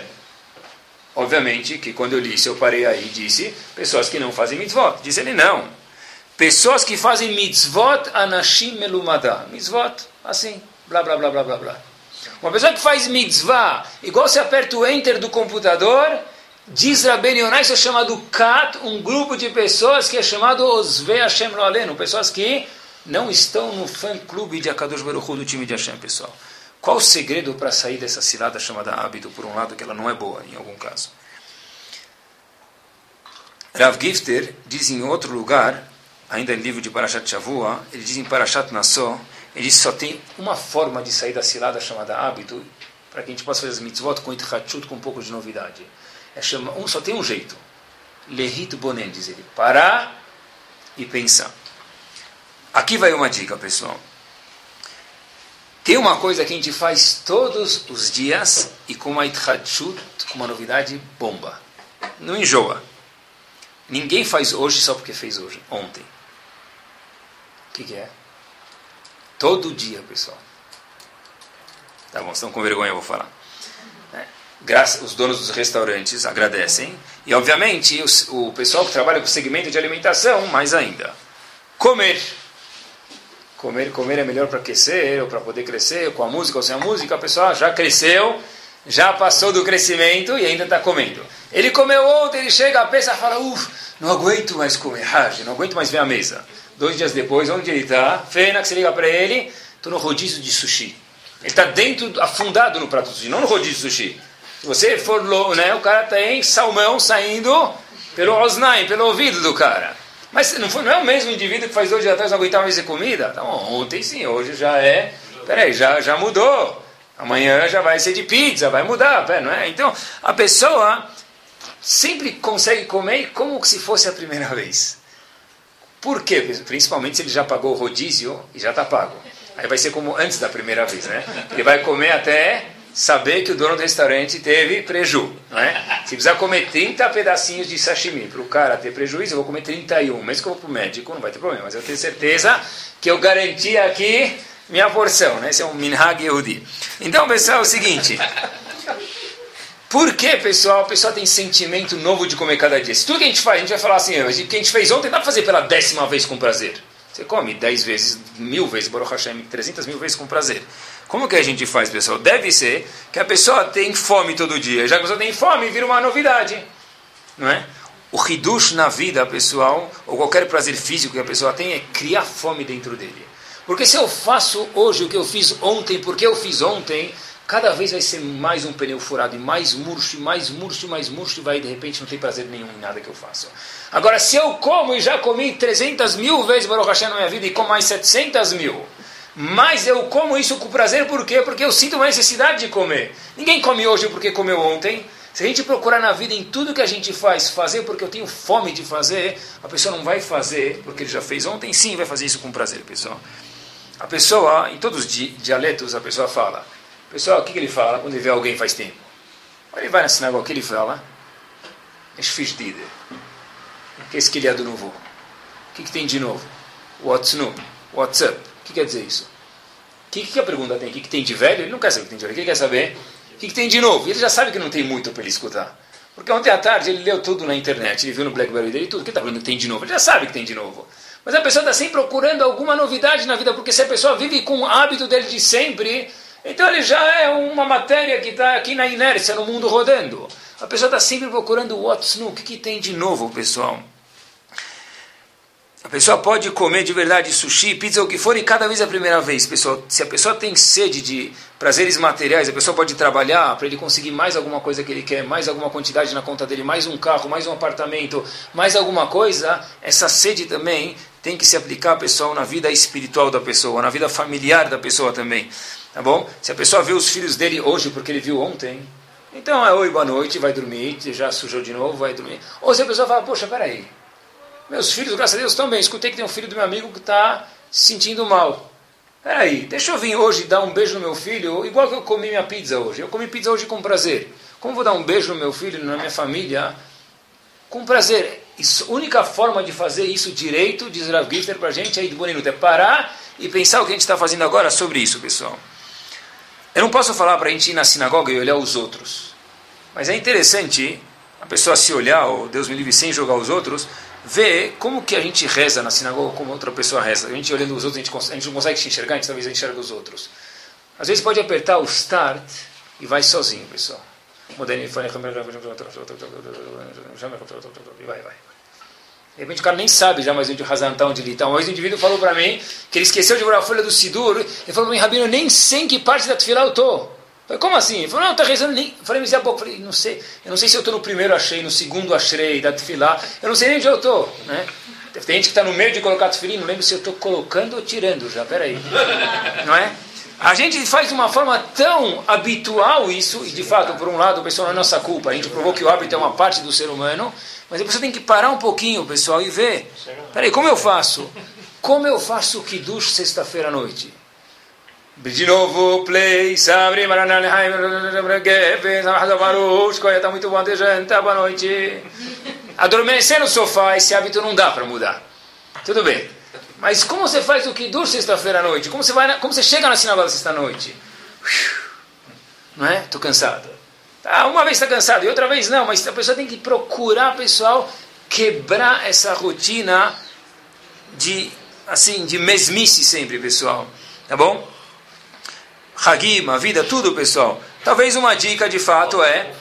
Obviamente que quando eu disse, eu parei aí e disse pessoas que não fazem mitzvot. Diz ele não. Pessoas que fazem mitzvot anashim melumada. Mitzvot, assim, blá blá blá blá blá blá. Uma pessoa que faz mitzvah, igual você aperta o enter do computador Diz Rabben Yonai, isso é chamado Kat, um grupo de pessoas que é chamado Osve Hashem Loaleno, pessoas que não estão no fã-clube de Akadosh Baruch do time de Hashem, pessoal. Qual o segredo para sair dessa cilada chamada hábito, por um lado, que ela não é boa, em algum caso? Rav Gifter diz em outro lugar, ainda em livro de Parashat Shavua, ele diz em Parashat Nassó, ele diz que só tem uma forma de sair da cilada chamada hábito, para que a gente possa fazer as mitzvot com itchachut, com um pouco de novidade. É chama, um, só tem um jeito. Lehit bonen, diz ele. Parar e pensar. Aqui vai uma dica, pessoal. Tem uma coisa que a gente faz todos os dias e com uma itchadshut, com uma novidade bomba. Não enjoa. Ninguém faz hoje só porque fez hoje, ontem. O que, que é? Todo dia, pessoal. Tá bom, estão com vergonha, eu vou falar os donos dos restaurantes agradecem. E, obviamente, o pessoal que trabalha com o segmento de alimentação, mais ainda. Comer. Comer, comer é melhor para aquecer, ou para poder crescer, com a música ou sem a música, a pessoa já cresceu, já passou do crescimento e ainda está comendo. Ele comeu ontem, ele chega, pensa e fala, uff, não aguento mais comer, não aguento mais ver a mesa. Dois dias depois, onde ele está? Fena, que você liga para ele, estou no rodízio de sushi. Ele está dentro, afundado no prato de sushi, não no rodízio de sushi. Se você for, né, o cara tem salmão saindo pelo osnaim, pelo ouvido do cara. Mas não, foi, não é o mesmo indivíduo que faz dois dias atrás não aguentava mais comida? Então, ontem sim, hoje já é. Peraí, já, já mudou. Amanhã já vai ser de pizza, vai mudar, não é? Então, a pessoa sempre consegue comer como se fosse a primeira vez. Por quê? Principalmente se ele já pagou o rodízio e já está pago. Aí vai ser como antes da primeira vez, né? Ele vai comer até saber que o dono do restaurante teve prejuízo. Não é? Se precisar comer 30 pedacinhos de sashimi para o cara ter prejuízo, eu vou comer 31. Mesmo que eu vou para o médico, não vai ter problema. Mas eu tenho certeza que eu garanti aqui minha porção. Né? Esse é um minhag yehudi. Então, pessoal, é o seguinte. Por que, pessoal, o pessoal tem sentimento novo de comer cada dia? Se tudo que a gente faz, a gente vai falar assim, o que a gente fez ontem dá para fazer pela décima vez com prazer. Você come 10 vezes, mil vezes, Baruch Hashem, 300 mil vezes com prazer. Como que a gente faz, pessoal? Deve ser que a pessoa tem fome todo dia. Já que a pessoa tem fome, vira uma novidade. Não é? O hidush na vida, pessoal, ou qualquer prazer físico que a pessoa tem, é criar fome dentro dele. Porque se eu faço hoje o que eu fiz ontem, porque eu fiz ontem, cada vez vai ser mais um pneu furado, e mais murcho, e mais murcho, e mais murcho, e vai de repente não tem prazer nenhum em nada que eu faço. Agora, se eu como e já comi 300 mil vezes Baruch Hashem na minha vida, e com mais 700 mil, mas eu como isso com prazer, por quê? Porque eu sinto uma necessidade de comer. Ninguém come hoje porque comeu ontem. Se a gente procurar na vida em tudo que a gente faz, fazer porque eu tenho fome de fazer, a pessoa não vai fazer porque ele já fez ontem, sim, vai fazer isso com prazer, pessoal. A pessoa, em todos os dialetos, a pessoa fala. Pessoal, o que, que ele fala quando ele vê alguém faz tempo? Ele vai na sinagoga, o que ele fala? Ich fiz dide. O que é esse que ele é do novo? O que, que tem de novo? What's new? What's up? Que quer dizer isso? O que, que a pergunta tem? O que, que tem de velho? Ele não quer saber o que tem de velho. Ele quer saber? O que, que tem de novo? Ele já sabe que não tem muito para ele escutar. Porque ontem à tarde ele leu tudo na internet, ele viu no Blackberry dele tudo. O que está falando que tem de novo? Ele já sabe que tem de novo. Mas a pessoa está sempre procurando alguma novidade na vida, porque se a pessoa vive com o hábito dele de sempre, Então ele já é uma matéria que está aqui na inércia, no mundo rodando. A pessoa está sempre procurando what's new, o que, que tem de novo, pessoal. A pessoa pode comer de verdade sushi, pizza, o que for, e cada vez é a primeira vez, pessoal. Se a pessoa tem sede de prazeres materiais, a pessoa pode trabalhar para ele conseguir mais alguma coisa que ele quer, mais alguma quantidade na conta dele, mais um carro, mais um apartamento, mais alguma coisa. Essa sede também tem que se aplicar, pessoal, na vida espiritual da pessoa, na vida familiar da pessoa também. Tá bom? Se a pessoa vê os filhos dele hoje porque ele viu ontem, então é oi, boa noite, vai dormir, já sujou de novo, vai dormir. Ou se a pessoa fala, poxa, peraí meus filhos, graças a Deus, estão bem. Escutei que tem um filho do meu amigo que está se sentindo mal. Peraí, deixa eu vir hoje dar um beijo no meu filho, igual que eu comi minha pizza hoje. Eu comi pizza hoje com prazer. Como vou dar um beijo no meu filho, na minha família? Com prazer. A única forma de fazer isso direito, diz Rav Gifter para a gente, aí de Boninuto, é parar e pensar o que a gente está fazendo agora sobre isso, pessoal. Eu não posso falar para a gente ir na sinagoga e olhar os outros. Mas é interessante a pessoa se olhar, ou Deus me livre, sem jogar os outros, ver como que a gente reza na sinagoga, como outra pessoa reza. A gente olhando os outros, a gente, a gente não consegue se enxergar, a gente talvez enxerga os outros. Às vezes pode apertar o start e vai sozinho, pessoal. E vai, vai. De repente o cara nem sabe já mais onde o Hazan onde ele está. Uma vez um indivíduo falou para mim que ele esqueceu de orar a folha do Sidur. Ele falou para mim, Rabino, eu nem sei em que parte da Tfilah eu estou. Falei, como assim? Ele falou, não, está rezando nem. Falei, mas é pouco. Falei, não sei. Eu não sei se eu estou no primeiro achei, no segundo achei, da tefilá. Eu não sei nem onde eu estou. Né? Tem gente que está no meio de colocar tefilim, não lembro se eu estou colocando ou tirando já, peraí. Não é? A gente faz de uma forma tão habitual isso, e de fato, por um lado, pessoal, não é nossa culpa, a gente provou que o hábito é uma parte do ser humano, mas a pessoa tem que parar um pouquinho, pessoal, e ver. Peraí, como eu faço? Como eu faço o Kiddush sexta-feira à noite? De novo, play, sabre, está muito bom de janta, boa noite. Adormecer no sofá, esse hábito não dá para mudar. Tudo bem. Mas como você faz o que dura sexta-feira à noite? Como você, vai na, como você chega na sinagoga sexta-noite? Não é? Estou cansado. Ah, uma vez está cansado e outra vez não, mas a pessoa tem que procurar, pessoal, quebrar essa rotina de, assim, de mesmice sempre, pessoal. Tá bom? Hagim, a vida, tudo, pessoal. Talvez uma dica de fato é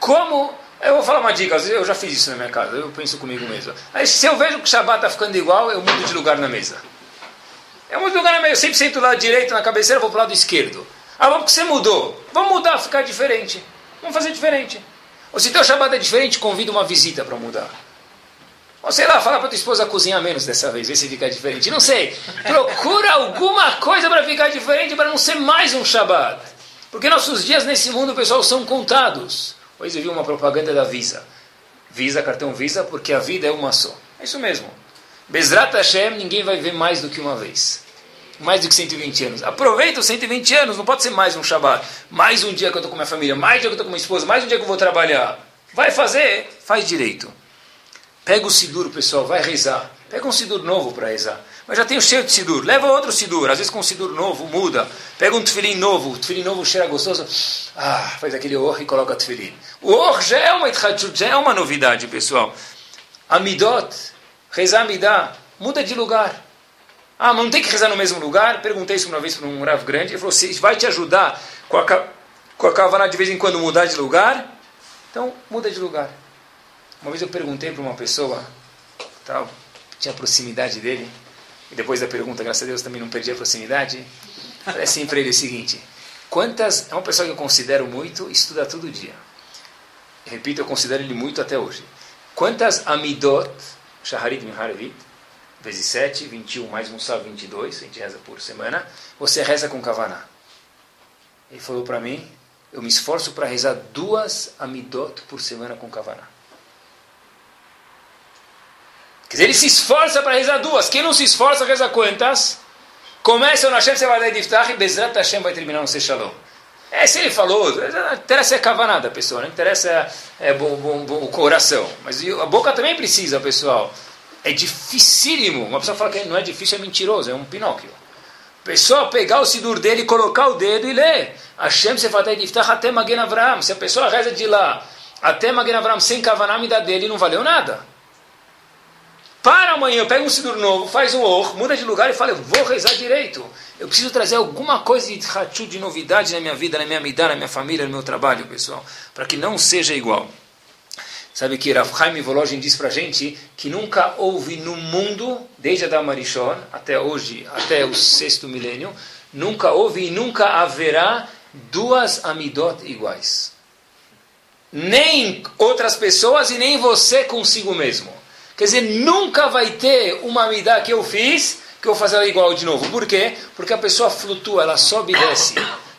como. Eu vou falar uma dica, eu já fiz isso na minha casa, eu penso comigo mesmo. Aí, se eu vejo que o Shabbat está ficando igual, eu mudo de lugar na mesa. Eu mudo de lugar na mesa, eu sempre sento do lado direito na cabeceira, vou para o lado esquerdo. Ah, vamos que você mudou. Vamos mudar, ficar diferente. Vamos fazer diferente. Ou se teu Shabbat é diferente, convida uma visita para mudar. Ou sei lá, fala para tua esposa cozinhar menos dessa vez, ver se fica diferente. Não sei. Procura alguma coisa para ficar diferente, para não ser mais um Shabat. Porque nossos dias nesse mundo, pessoal, são contados. Hoje eu vi uma propaganda da Visa. Visa, cartão Visa, porque a vida é uma só. É isso mesmo. Bezrat Hashem, ninguém vai ver mais do que uma vez. Mais do que 120 anos. Aproveita os 120 anos, não pode ser mais um Shabat. Mais um dia que eu estou com minha família, mais um dia que eu estou com minha esposa, mais um dia que eu vou trabalhar. Vai fazer, faz direito. Pega o Sidur, pessoal, vai rezar. Pega um Sidur novo para rezar. Mas já tenho cheio de Sidur. Leva outro Sidur. Às vezes com um Sidur novo muda. Pega um tefilim novo. O tefilim novo cheira gostoso. Ah, faz aquele or e coloca o tefilim. O or já é uma já é uma novidade, pessoal. Amidot, rezar amidá, muda de lugar. Ah, mas não tem que rezar no mesmo lugar? Perguntei isso uma vez para um Rav grande. Ele falou, se vai te ajudar com a, com a kavaná de vez em quando mudar de lugar, então muda de lugar. Uma vez eu perguntei para uma pessoa, tal, tinha proximidade dele, e depois da pergunta, graças a Deus, também não perdi a proximidade. Falei assim para ele o seguinte: quantas. É uma pessoa que eu considero muito, estuda todo dia. Repito, eu considero ele muito até hoje. Quantas amidot, shaharit miharevit, vezes 7, 21 mais Mussaf 22, a gente reza por semana, você reza com kavaná? Ele falou para mim: eu me esforço para rezar duas amidot por semana com kavaná. Quer dizer, ele se esforça para rezar duas. Quem não se esforça, reza quantas? Começa no Hashem Sevadai Diftach e Bezrat Hashem vai terminar no Sechalom. É, se ele falou, não interessa é cavanada a pessoa, não interessa é, bom, bom, bom, o coração. Mas a boca também precisa, pessoal. É dificílimo. Uma pessoa fala que não é difícil, é mentiroso, é um Pinóquio. Pessoa pegar o sidur dele, colocar o dedo e ler. Hashem Sevadai Diftach até Magen Avram. Se a pessoa reza de lá até Magen Avram sem kavaná, me dá dele, não valeu nada. Para amanhã, pega um sidur novo, faz um or, muda de lugar e fala, eu vou rezar direito. Eu preciso trazer alguma coisa de hachut, de novidade na minha vida, na minha vida, na minha família, no meu trabalho, pessoal, para que não seja igual. Sabe que Rav Chaim Volozhin diz para a gente que nunca houve no mundo, desde Adam Marishon até hoje, até o sexto milênio, nunca houve e nunca haverá duas amidot iguais. Nem outras pessoas e nem você consigo mesmo. Quer dizer, nunca vai ter uma amidá que eu fiz que eu vou fazer ela igual de novo. Por quê? Porque a pessoa flutua, ela sobe e desce.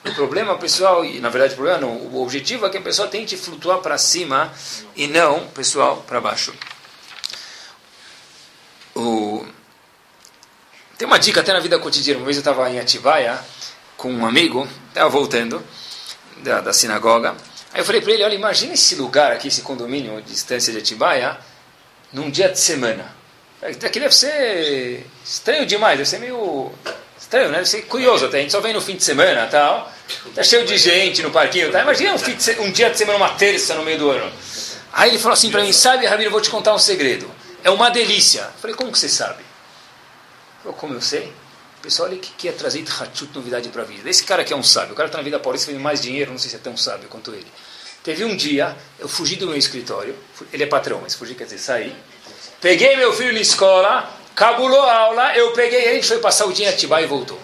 O problema, pessoal, e na verdade o problema não, o objetivo é que a pessoa tente flutuar para cima e não, pessoal, para baixo. O... Tem uma dica até na vida cotidiana. Uma vez eu estava em Atibaia com um amigo, estava voltando da, da sinagoga. Aí eu falei para ele, olha, imagina esse lugar aqui, esse condomínio, distância de Atibaia, num dia de semana. Aqui deve ser estranho demais, deve ser meio estranho, né? Deve ser curioso até. A gente só vem no fim de semana e tal. Tá cheio de gente no parquinho. Tá? Imagina um, de, um, dia de semana, uma terça no meio do ano. Aí ele falou assim para mim: Sabe, Rabino, eu vou te contar um segredo. É uma delícia. Eu falei: Como que você sabe? Eu, como eu sei? Pessoal, olha que, que é trazer Hachut novidade para a vida. Esse cara aqui é um sábio. O cara está na vida paulista, fazendo mais dinheiro, não sei se é tão sábio quanto ele. Teve um dia, eu fugi do meu escritório. Ele é patrão, mas fugir quer dizer sair. Peguei meu filho na escola, cabulou a aula, eu peguei a gente foi passar o dia em Atibaia e voltou.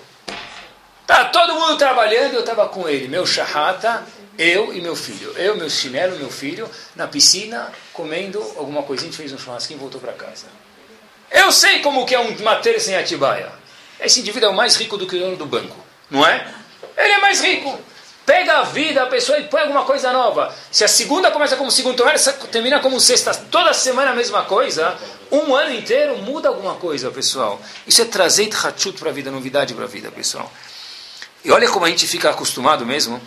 Tá todo mundo trabalhando, eu estava com ele, meu charrata, eu e meu filho. Eu, meu chinelo, meu filho, na piscina, comendo alguma coisinha, a gente fez um churrasquinho e voltou para casa. Eu sei como que é uma terça em Atibaia. Esse indivíduo é o mais rico do que o dono do banco, não é? Ele é mais rico. Pega a vida, a pessoa e põe alguma coisa nova. Se a segunda começa como segunda, termina como sexta, toda semana a mesma coisa, um ano inteiro muda alguma coisa, pessoal. Isso é trazer Hachut para a vida, novidade para a vida, pessoal. E olha como a gente fica acostumado mesmo.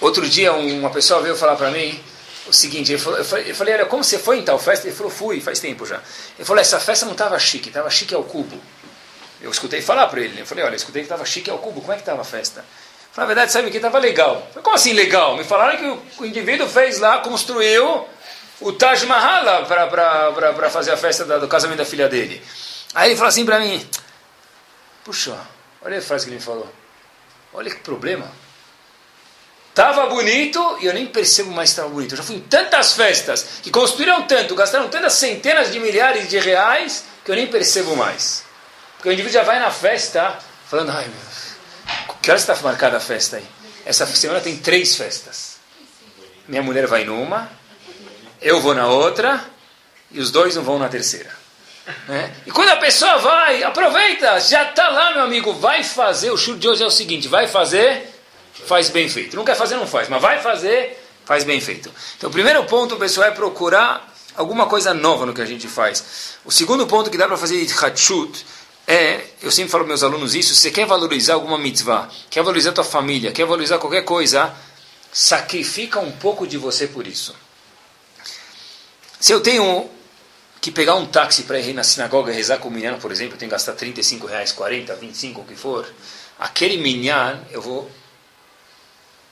Outro dia uma pessoa veio falar para mim o seguinte, eu falei, eu falei, olha, como você foi em tal festa? Ele falou, fui, faz tempo já. Ele falou, essa festa não estava chique, estava chique ao cubo. Eu escutei falar para ele, eu falei, olha, eu escutei que estava chique ao cubo, como é que estava a festa? Na verdade, sabe o que estava legal. Como assim legal? Me falaram que o indivíduo fez lá, construiu o Taj Mahal para fazer a festa do casamento da filha dele. Aí ele falou assim para mim: Puxa, olha a frase que ele me falou. Olha que problema. Estava bonito e eu nem percebo mais que estava bonito. Eu já fui em tantas festas que construíram tanto, gastaram tantas centenas de milhares de reais que eu nem percebo mais. Porque o indivíduo já vai na festa falando: Ai meu que hora está marcada a festa aí? Essa semana tem três festas. Minha mulher vai numa, eu vou na outra, e os dois não vão na terceira. Né? E quando a pessoa vai, aproveita, já está lá, meu amigo, vai fazer. O show de hoje é o seguinte: vai fazer, faz bem feito. Não quer fazer, não faz, mas vai fazer, faz bem feito. Então, o primeiro ponto, pessoal, é procurar alguma coisa nova no que a gente faz. O segundo ponto que dá para fazer de Hatshut é, eu sempre falo para meus alunos isso, se você quer valorizar alguma mitzvah, quer valorizar tua família, quer valorizar qualquer coisa, sacrifica um pouco de você por isso. Se eu tenho que pegar um táxi para ir na sinagoga rezar com o minyan, por exemplo, eu tenho que gastar 35 reais, 40, 25, o que for, aquele minyan eu vou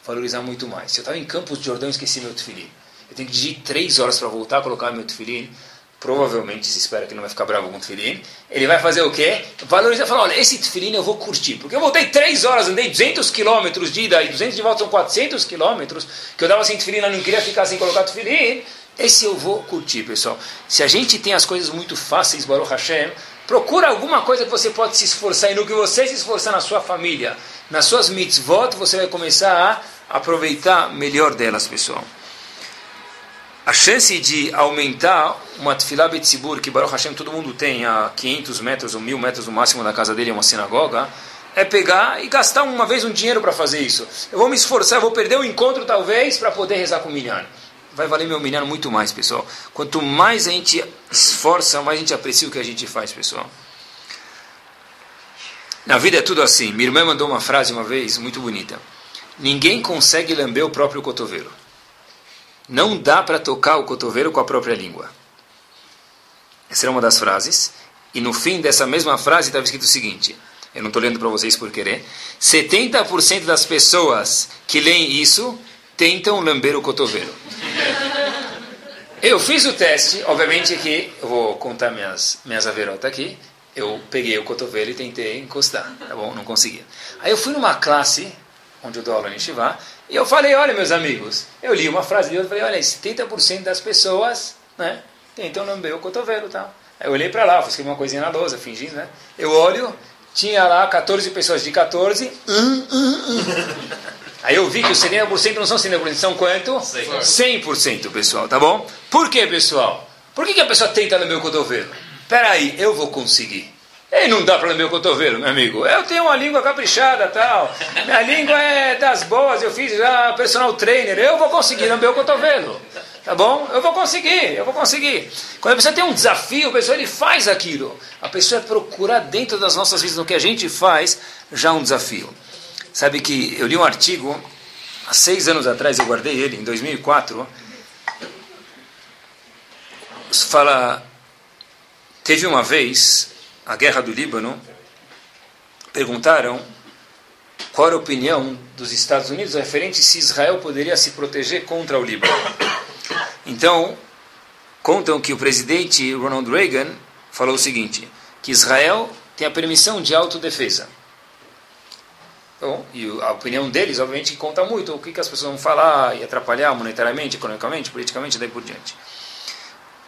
valorizar muito mais. Se eu estava em Campos de Jordão e esqueci meu tefilim, eu tenho que dirigir três horas para voltar a colocar meu tefilim, provavelmente se espera que não vai ficar bravo com o tefilim, ele vai fazer o quê? Valorizar, falar, olha, esse tefilim eu vou curtir, porque eu voltei 3 horas, andei 200 quilômetros de ida e 200 de volta são 400 quilômetros, que eu dava sem tefilim, eu não queria ficar sem colocar tefilim, esse eu vou curtir, pessoal. Se a gente tem as coisas muito fáceis, Baruch Hashem, procura alguma coisa que você pode se esforçar, e no que você se esforçar na sua família, nas suas mitzvot, você vai começar a aproveitar melhor delas, pessoal a chance de aumentar uma tefilá betzibur, que Baruch Hashem todo mundo tem a 500 metros ou 1000 metros no máximo da casa dele, é uma sinagoga, é pegar e gastar uma vez um dinheiro para fazer isso. Eu vou me esforçar, vou perder o encontro talvez para poder rezar com o milhar. Vai valer meu milhar muito mais, pessoal. Quanto mais a gente esforça, mais a gente aprecia o que a gente faz, pessoal. Na vida é tudo assim. Minha irmã mandou uma frase uma vez muito bonita. Ninguém consegue lamber o próprio cotovelo. Não dá para tocar o cotovelo com a própria língua. Essa era uma das frases. E no fim dessa mesma frase estava escrito o seguinte: eu não estou lendo para vocês por querer. 70% das pessoas que leem isso tentam lamber o cotovelo. Eu fiz o teste, obviamente que eu vou contar minhas, minhas averotas aqui. Eu peguei o cotovelo e tentei encostar, tá bom? Não conseguia. Aí eu fui numa classe, onde eu dou aula em Shivá, e eu falei, olha meus amigos, eu li uma frase de outro, falei, olha, 70% das pessoas, né, tentam lamber o cotovelo, tá? Aí eu olhei para lá, fiz uma coisinha na lousa, fingindo, né? Eu olho, tinha lá 14 pessoas de 14, hum, hum, hum. Aí eu vi que os 70% não são 70%, são quanto? 100%, pessoal, tá bom? Por que, pessoal? Por que, que a pessoa tenta no meu cotovelo? Peraí, eu vou conseguir. E não dá para lamber o cotovelo, meu amigo. Eu tenho uma língua caprichada tal. Minha língua é das boas, eu fiz já personal trainer. Eu vou conseguir lamber o cotovelo. Tá bom? Eu vou conseguir, eu vou conseguir. Quando a pessoa tem um desafio, a pessoa ele faz aquilo. A pessoa é procurar dentro das nossas vidas, no que a gente faz, já um desafio. Sabe que eu li um artigo, há seis anos atrás, eu guardei ele, em 2004. Fala, teve uma vez, a guerra do Líbano, perguntaram qual era a opinião dos Estados Unidos referente se Israel poderia se proteger contra o Líbano. Então, contam que o presidente Ronald Reagan falou o seguinte, que Israel tem a permissão de autodefesa. Bom, e a opinião deles, obviamente, conta muito o que, que as pessoas vão falar e atrapalhar monetariamente, economicamente, politicamente, daí por diante.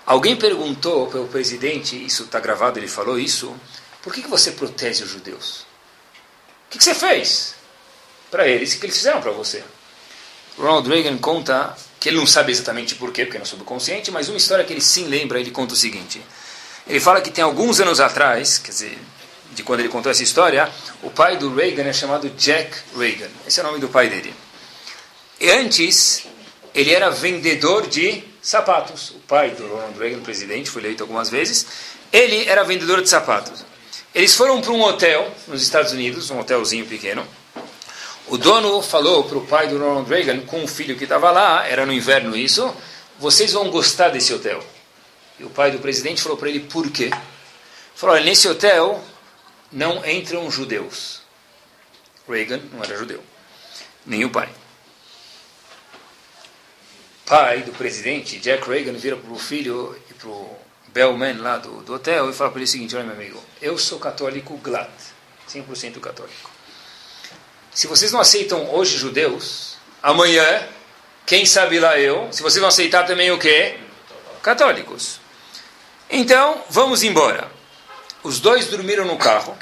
Alguém perguntou para o presidente, isso está gravado, ele falou isso, por que, que você protege os judeus? O que, que você fez para eles? O que eles fizeram para você? Ronald Reagan conta que ele não sabe exatamente por quê, porque é no subconsciente, mas uma história que ele sim lembra, ele conta o seguinte. Ele fala que tem alguns anos atrás, quer dizer, de quando ele contou essa história, o pai do Reagan é chamado Jack Reagan. Esse é o nome do pai dele. E antes, ele era vendedor de sapatos. O pai do Ronald Reagan, presidente, foi eleito algumas vezes. Ele era vendedor de sapatos. Eles foram para um hotel nos Estados Unidos, um hotelzinho pequeno. O dono falou para o pai do Ronald Reagan, com o filho que estava lá, era no inverno isso, vocês vão gostar desse hotel. E o pai do presidente falou para ele, por quê? Falou, olha, nesse hotel não entram judeus. Reagan não era judeu, nem o pai. Pai do presidente, Jack Reagan, vira para o filho e para o bellman lá do, do hotel e fala para ele o seguinte: Olha, meu amigo, eu sou católico glad, 100% católico. Se vocês não aceitam hoje judeus, amanhã, quem sabe lá eu, se vocês vão aceitar também o quê? Católicos. Então, vamos embora. Os dois dormiram no carro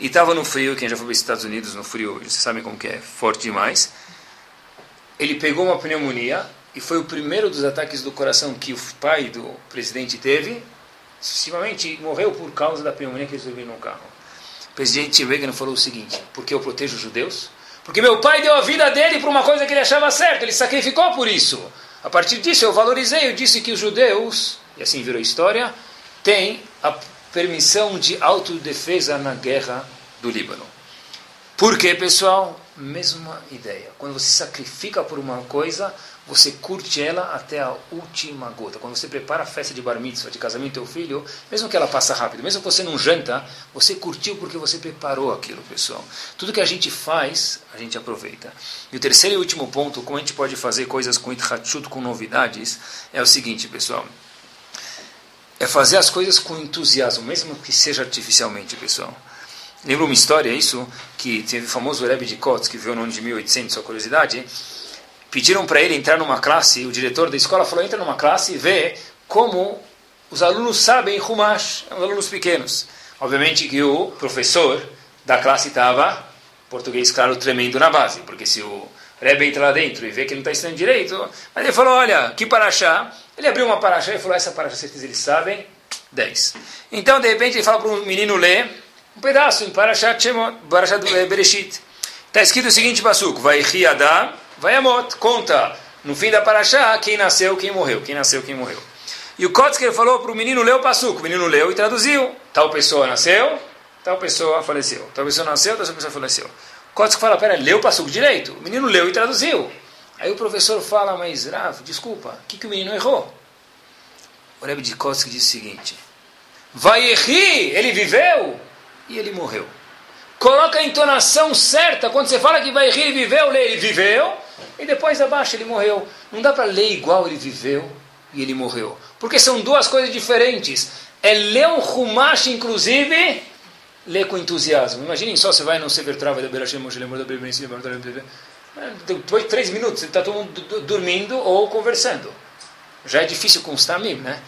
e estava no frio. Quem já foi para os Estados Unidos no frio, vocês sabem como que é, forte demais. Ele pegou uma pneumonia e foi o primeiro dos ataques do coração que o pai do presidente teve. Sucessivamente morreu por causa da pneumonia que ele dormiram no carro. O presidente Reagan falou o seguinte: porque eu protejo os judeus? Porque meu pai deu a vida dele por uma coisa que ele achava certa, ele sacrificou por isso. A partir disso eu valorizei, eu disse que os judeus, e assim virou história, têm a permissão de autodefesa na guerra do Líbano. Por quê, pessoal? Mesma ideia. Quando você sacrifica por uma coisa, você curte ela até a última gota. Quando você prepara a festa de bar mitzvah, de casamento do teu filho, mesmo que ela passa rápido, mesmo que você não janta, você curtiu porque você preparou aquilo, pessoal. Tudo que a gente faz, a gente aproveita. E o terceiro e último ponto, como a gente pode fazer coisas com Itchachut, com novidades, é o seguinte, pessoal é fazer as coisas com entusiasmo, mesmo que seja artificialmente, pessoal. Lembra uma história, isso, que teve o famoso Rebbe de Kotz, que veio no ano de 1800, sua curiosidade, pediram para ele entrar numa classe, o diretor da escola falou, entra numa classe e vê como os alunos sabem Humash, os alunos pequenos. Obviamente que o professor da classe estava, português claro, tremendo na base, porque se o Rebbe entra lá dentro e vê que não está estudando direito, mas ele falou, olha, que paraxá, ele abriu uma paraxá e falou, essa paraxá vocês eles sabem, 10. Então, de repente, ele fala para um menino ler um pedaço em Parashat Shemot, Parashat Bereshit. Está escrito o seguinte, Basuco, vai Riadá, vai Amot, conta no fim da Parashá quem nasceu, quem morreu, quem nasceu, quem morreu. E o Kotzker falou para o menino ler o Passuco, o menino leu e traduziu. Tal pessoa nasceu, tal pessoa faleceu. Tal pessoa nasceu, tal pessoa faleceu. Kotzker fala, pera, leu o Passuco direito. O menino leu e traduziu. Aí o professor fala, mas Rav, desculpa, o que, que o menino errou? O Rebbe de Kotzk diz o seguinte, vai errar, ele viveu e ele morreu. Coloca a entonação certa, quando você fala que vai errar, ele viveu, ele viveu, e depois abaixo ele morreu. Não dá para ler igual ele viveu, e ele morreu. Porque são duas coisas diferentes. É ler um Humash, inclusive, ler com entusiasmo. Imaginem só, você vai no Sever Trava depois de três minutos, você está todo mundo dormindo ou conversando. Já é difícil com os tamim, né?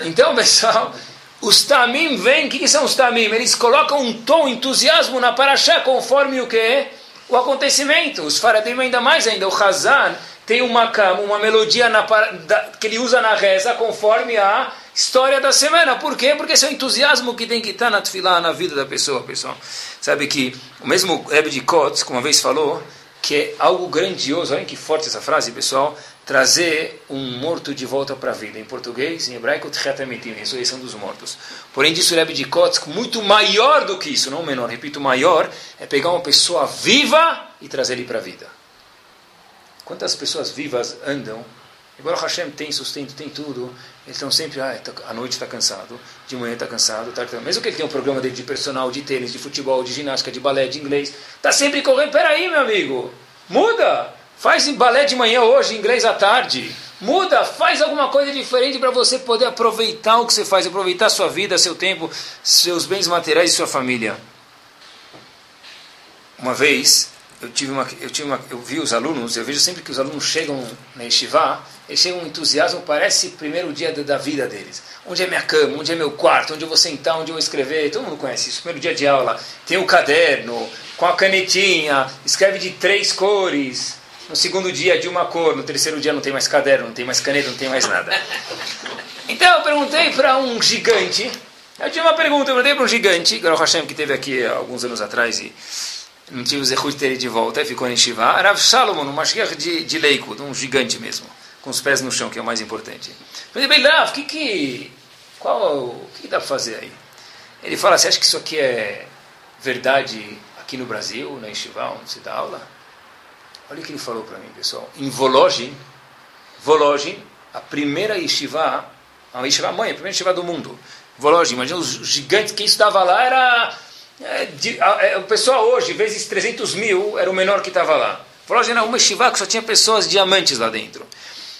Então, pessoal, os tamim vêm, o que, que, são os tamim? Eles colocam um tom, entusiasmo na paraxá, conforme o que? O acontecimento. Os faradim ainda mais ainda, o Hazan tem uma uma melodia na, da, que ele usa na reza, conforme a história da semana. Por quê? Porque esse é o entusiasmo que tem que estar na tefilá, na vida da pessoa, pessoal. Sabe que o mesmo Rebbe de Kotz, como uma vez falou, que é algo grandioso, olha que forte essa frase, pessoal, trazer um morto de volta para a vida. Em português, em hebraico, Tchatametim, ressurreição dos mortos. Porém, disse o Rebbe de Kotsk, muito maior do que isso, não menor, repito, maior, é pegar uma pessoa viva e trazer ele para a vida. Quantas pessoas vivas andam, embora Hashem tem sustento, tem tudo, eles estão sempre, ah, tá, à noite está cansado, de manhã está cansado, tá, tá, mesmo que ele tenha um programa dele de personal, de tênis, de futebol, de ginástica, de balé, de inglês, está sempre correndo, peraí, meu amigo, muda! Faz balé de manhã hoje, inglês à tarde. Muda, faz alguma coisa diferente para você poder aproveitar o que você faz, aproveitar sua vida, seu tempo, seus bens materiais e sua família. Uma vez, eu tive uma, eu tive uma, eu vi os alunos, eu vejo sempre que os alunos chegam na Yeshiva, eles chegam com entusiasmo, parece primeiro dia da vida deles. Onde é minha cama, onde é meu quarto, onde eu vou sentar, onde eu vou escrever, todo mundo conhece isso. Primeiro dia de aula, tem o caderno, com a canetinha, escreve de três cores, no segundo dia de uma cor, no terceiro dia não tem mais caderno, não tem mais caneta, não tem mais nada. Então eu perguntei para um gigante, eu tinha uma pergunta, eu perguntei para um gigante, Garo Hashem, que teve aqui alguns anos atrás e não tive o zehut de ter de volta, ficou em Shiva, Rav Salomon, um mashgiach de, de Leico, um gigante mesmo, com os pés no chão, que é o mais importante. Eu falei, bem, Rav, que que, qual, o que, dá para fazer aí? Ele fala, você acha que isso aqui é verdade aqui no Brasil, na Yeshiva, onde se dá aula? Olha o que ele falou para mim, pessoal. Em Vologin, Vologin, a primeira yeshiva, a yeshiva mãe, a primeira yeshiva do mundo. Vologin, imagina os gigantes, quem estava lá era... É, de, é, o pessoal hoje, vezes 300 mil, era o menor que estava lá. Vologin era uma yeshiva que só tinha pessoas diamantes lá dentro.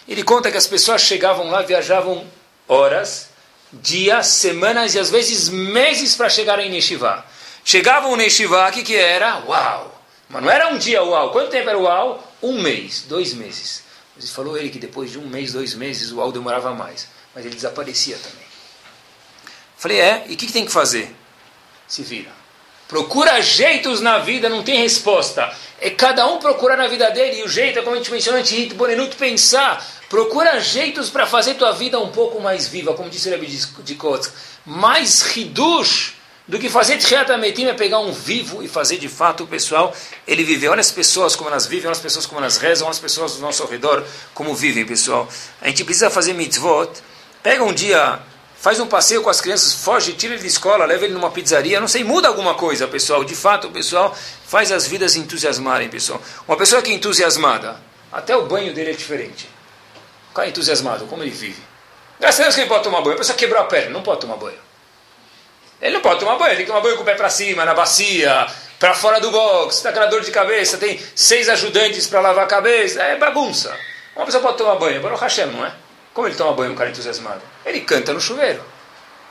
Ele conta que as pessoas chegavam lá, viajavam horas, dias, semanas e às vezes meses para chegarem em yeshiva. Chegavam no yeshiva, o que, que era? Uau! Mas não era um dia uau. Quanto tempo era uau? Um mês, dois meses. Mas falou ele que depois de um mês, dois meses, o uau demorava mais. Mas ele desaparecia também. Falei, é, e o que, que tem que fazer? Se vira. Procura jeitos na vida, não tem resposta. É cada um procurar na vida dele, e o jeito é como a gente mencionou antes, Bonenuto, pensar. Procura jeitos para fazer tua vida um pouco mais viva, como disse o Rebbe de Kotsk. Mais ridush do que fazer Ametim é pegar um vivo e fazer de fato o pessoal ele viver. Olha as pessoas como elas vivem, olha as pessoas como elas rezam, olha as pessoas do nosso redor como vivem, pessoal. A gente precisa fazer mitzvot. Pega um dia, faz um passeio com as crianças, foge, tira ele de escola, leva ele numa pizzaria, não sei, muda alguma coisa, pessoal. De fato, pessoal faz as vidas entusiasmarem, pessoal. Uma pessoa que é entusiasmada, até o banho dele é diferente. O cara é entusiasmado, como ele vive. Graças a Deus que ele pode tomar banho. A pessoa quebrou a perna, não pode tomar banho. Ele não pode tomar banho, ele tem que tomar banho com o pé para cima, na bacia, para fora do box, está com dor de cabeça, tem seis ajudantes para lavar a cabeça, é bagunça. Uma pessoa pode tomar banho, Baruch Hashem, não é? Como ele toma banho, um cara entusiasmado? Ele canta no chuveiro.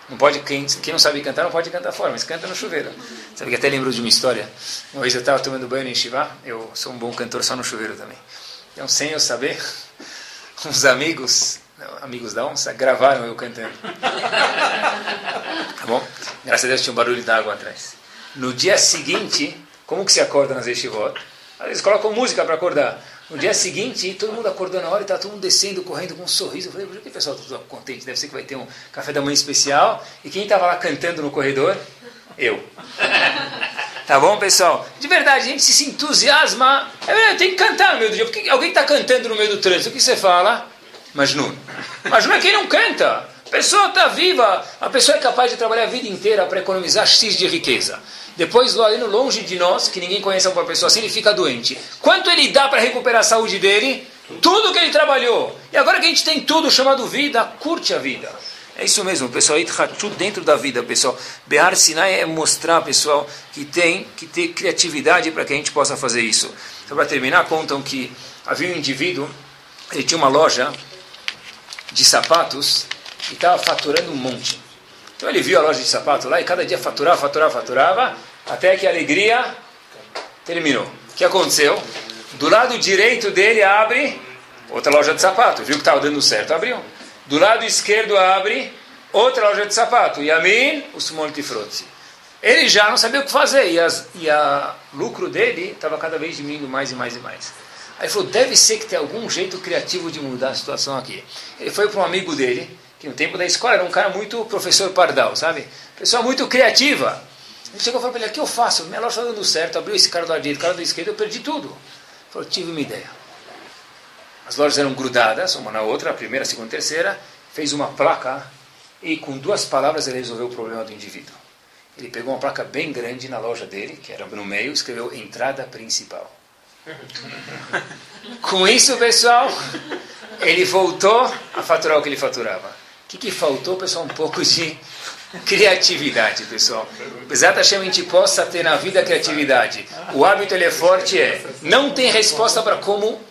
Não pode, quem, quem não sabe cantar não pode cantar fora, mas canta no chuveiro. Sabe que até lembro de uma história. Uma vez eu estava tomando banho em Shiva, eu sou um bom cantor só no chuveiro também. Então, sem eu saber, uns amigos amigos da onça, gravaram eu cantando. tá bom? Graças a Deus tinha um barulho d'água atrás. No dia seguinte, como que se acorda nas Yeshivot? Eles colocam música para acordar. No dia seguinte, todo mundo acordou na hora e está todo mundo descendo, correndo com um sorriso. Eu falei, por que o pessoal está contente? Deve ser que vai ter um café da manhã especial. E quem estava lá cantando no corredor? Eu. Tá bom, pessoal? De verdade, a gente se entusiasma. É, tem que cantar no meio do dia. Porque alguém está cantando no meio do trânsito. O que você fala? Majnun. Majnun é quem não canta. A pessoa está viva. A pessoa é capaz de trabalhar a vida inteira para economizar X de riqueza. Depois, lá longe de nós, que ninguém conhece alguma pessoa assim, ele fica doente. Quanto ele dá para recuperar a saúde dele? Tudo que ele trabalhou. E agora que a gente tem tudo chamado vida, curte a vida. É isso mesmo, pessoal. Itchachut dentro da vida, pessoal. Behar Sinai é mostrar, pessoal, que tem que ter criatividade para que a gente possa fazer isso. Então, para terminar, contam que havia um indivíduo, ele tinha uma loja de sapatos e estava faturando um monte. Então ele viu a loja de sapato lá e cada dia faturava, faturava, faturava, até que a alegria terminou. O que aconteceu? Do lado direito dele abre outra loja de sapato. Viu que estava dando certo, abriu. Do lado esquerdo abre outra loja de sapato. E a mim, o multifruti. Ele já não sabia o que fazer e, a lucro dele estava cada vez diminuindo mais e mais e mais. Aí ele falou, deve ser que tem algum jeito criativo de mudar a situação aqui. Ele foi para um amigo dele, que no tempo da escola era um cara muito professor pardal, sabe? Pessoa muito criativa. Ele chegou e falou para ele, o que eu faço? Minha loja está dando certo, abriu esse cara do lado direito, cara do esquerdo, eu perdi tudo. Ele falou, tive uma ideia. As lojas eram grudadas, uma na outra, a primeira, a segunda, a terceira, fez uma placa e com duas palavras ele resolveu o problema do indivíduo. Ele pegou uma placa bem grande na loja dele, que era no meio, escreveu entrada principal. Com isso, pessoal, ele voltou a faturar o que ele faturava. O que, que faltou, pessoal? Um pouco de criatividade, pessoal. Da a gente possa ter na vida criatividade. O hábito ele é forte, é. Não tem resposta para como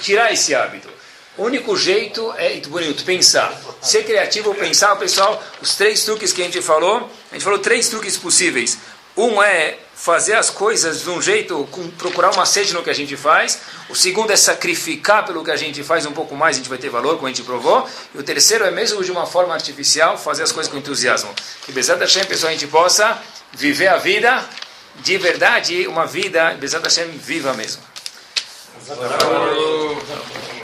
tirar esse hábito. O único jeito é, bonito, pensar. Ser criativo, pensar, pessoal, os três truques que a gente falou, a gente falou três truques possíveis. Um é fazer as coisas de um jeito, com, procurar uma sede no que a gente faz. O segundo é sacrificar pelo que a gente faz um pouco mais, a gente vai ter valor, como a gente provou. E o terceiro é mesmo de uma forma artificial, fazer as coisas com entusiasmo. Que Bezat Hashem, pessoal, a gente possa viver a vida de verdade, uma vida, Bezat Hashem, viva mesmo.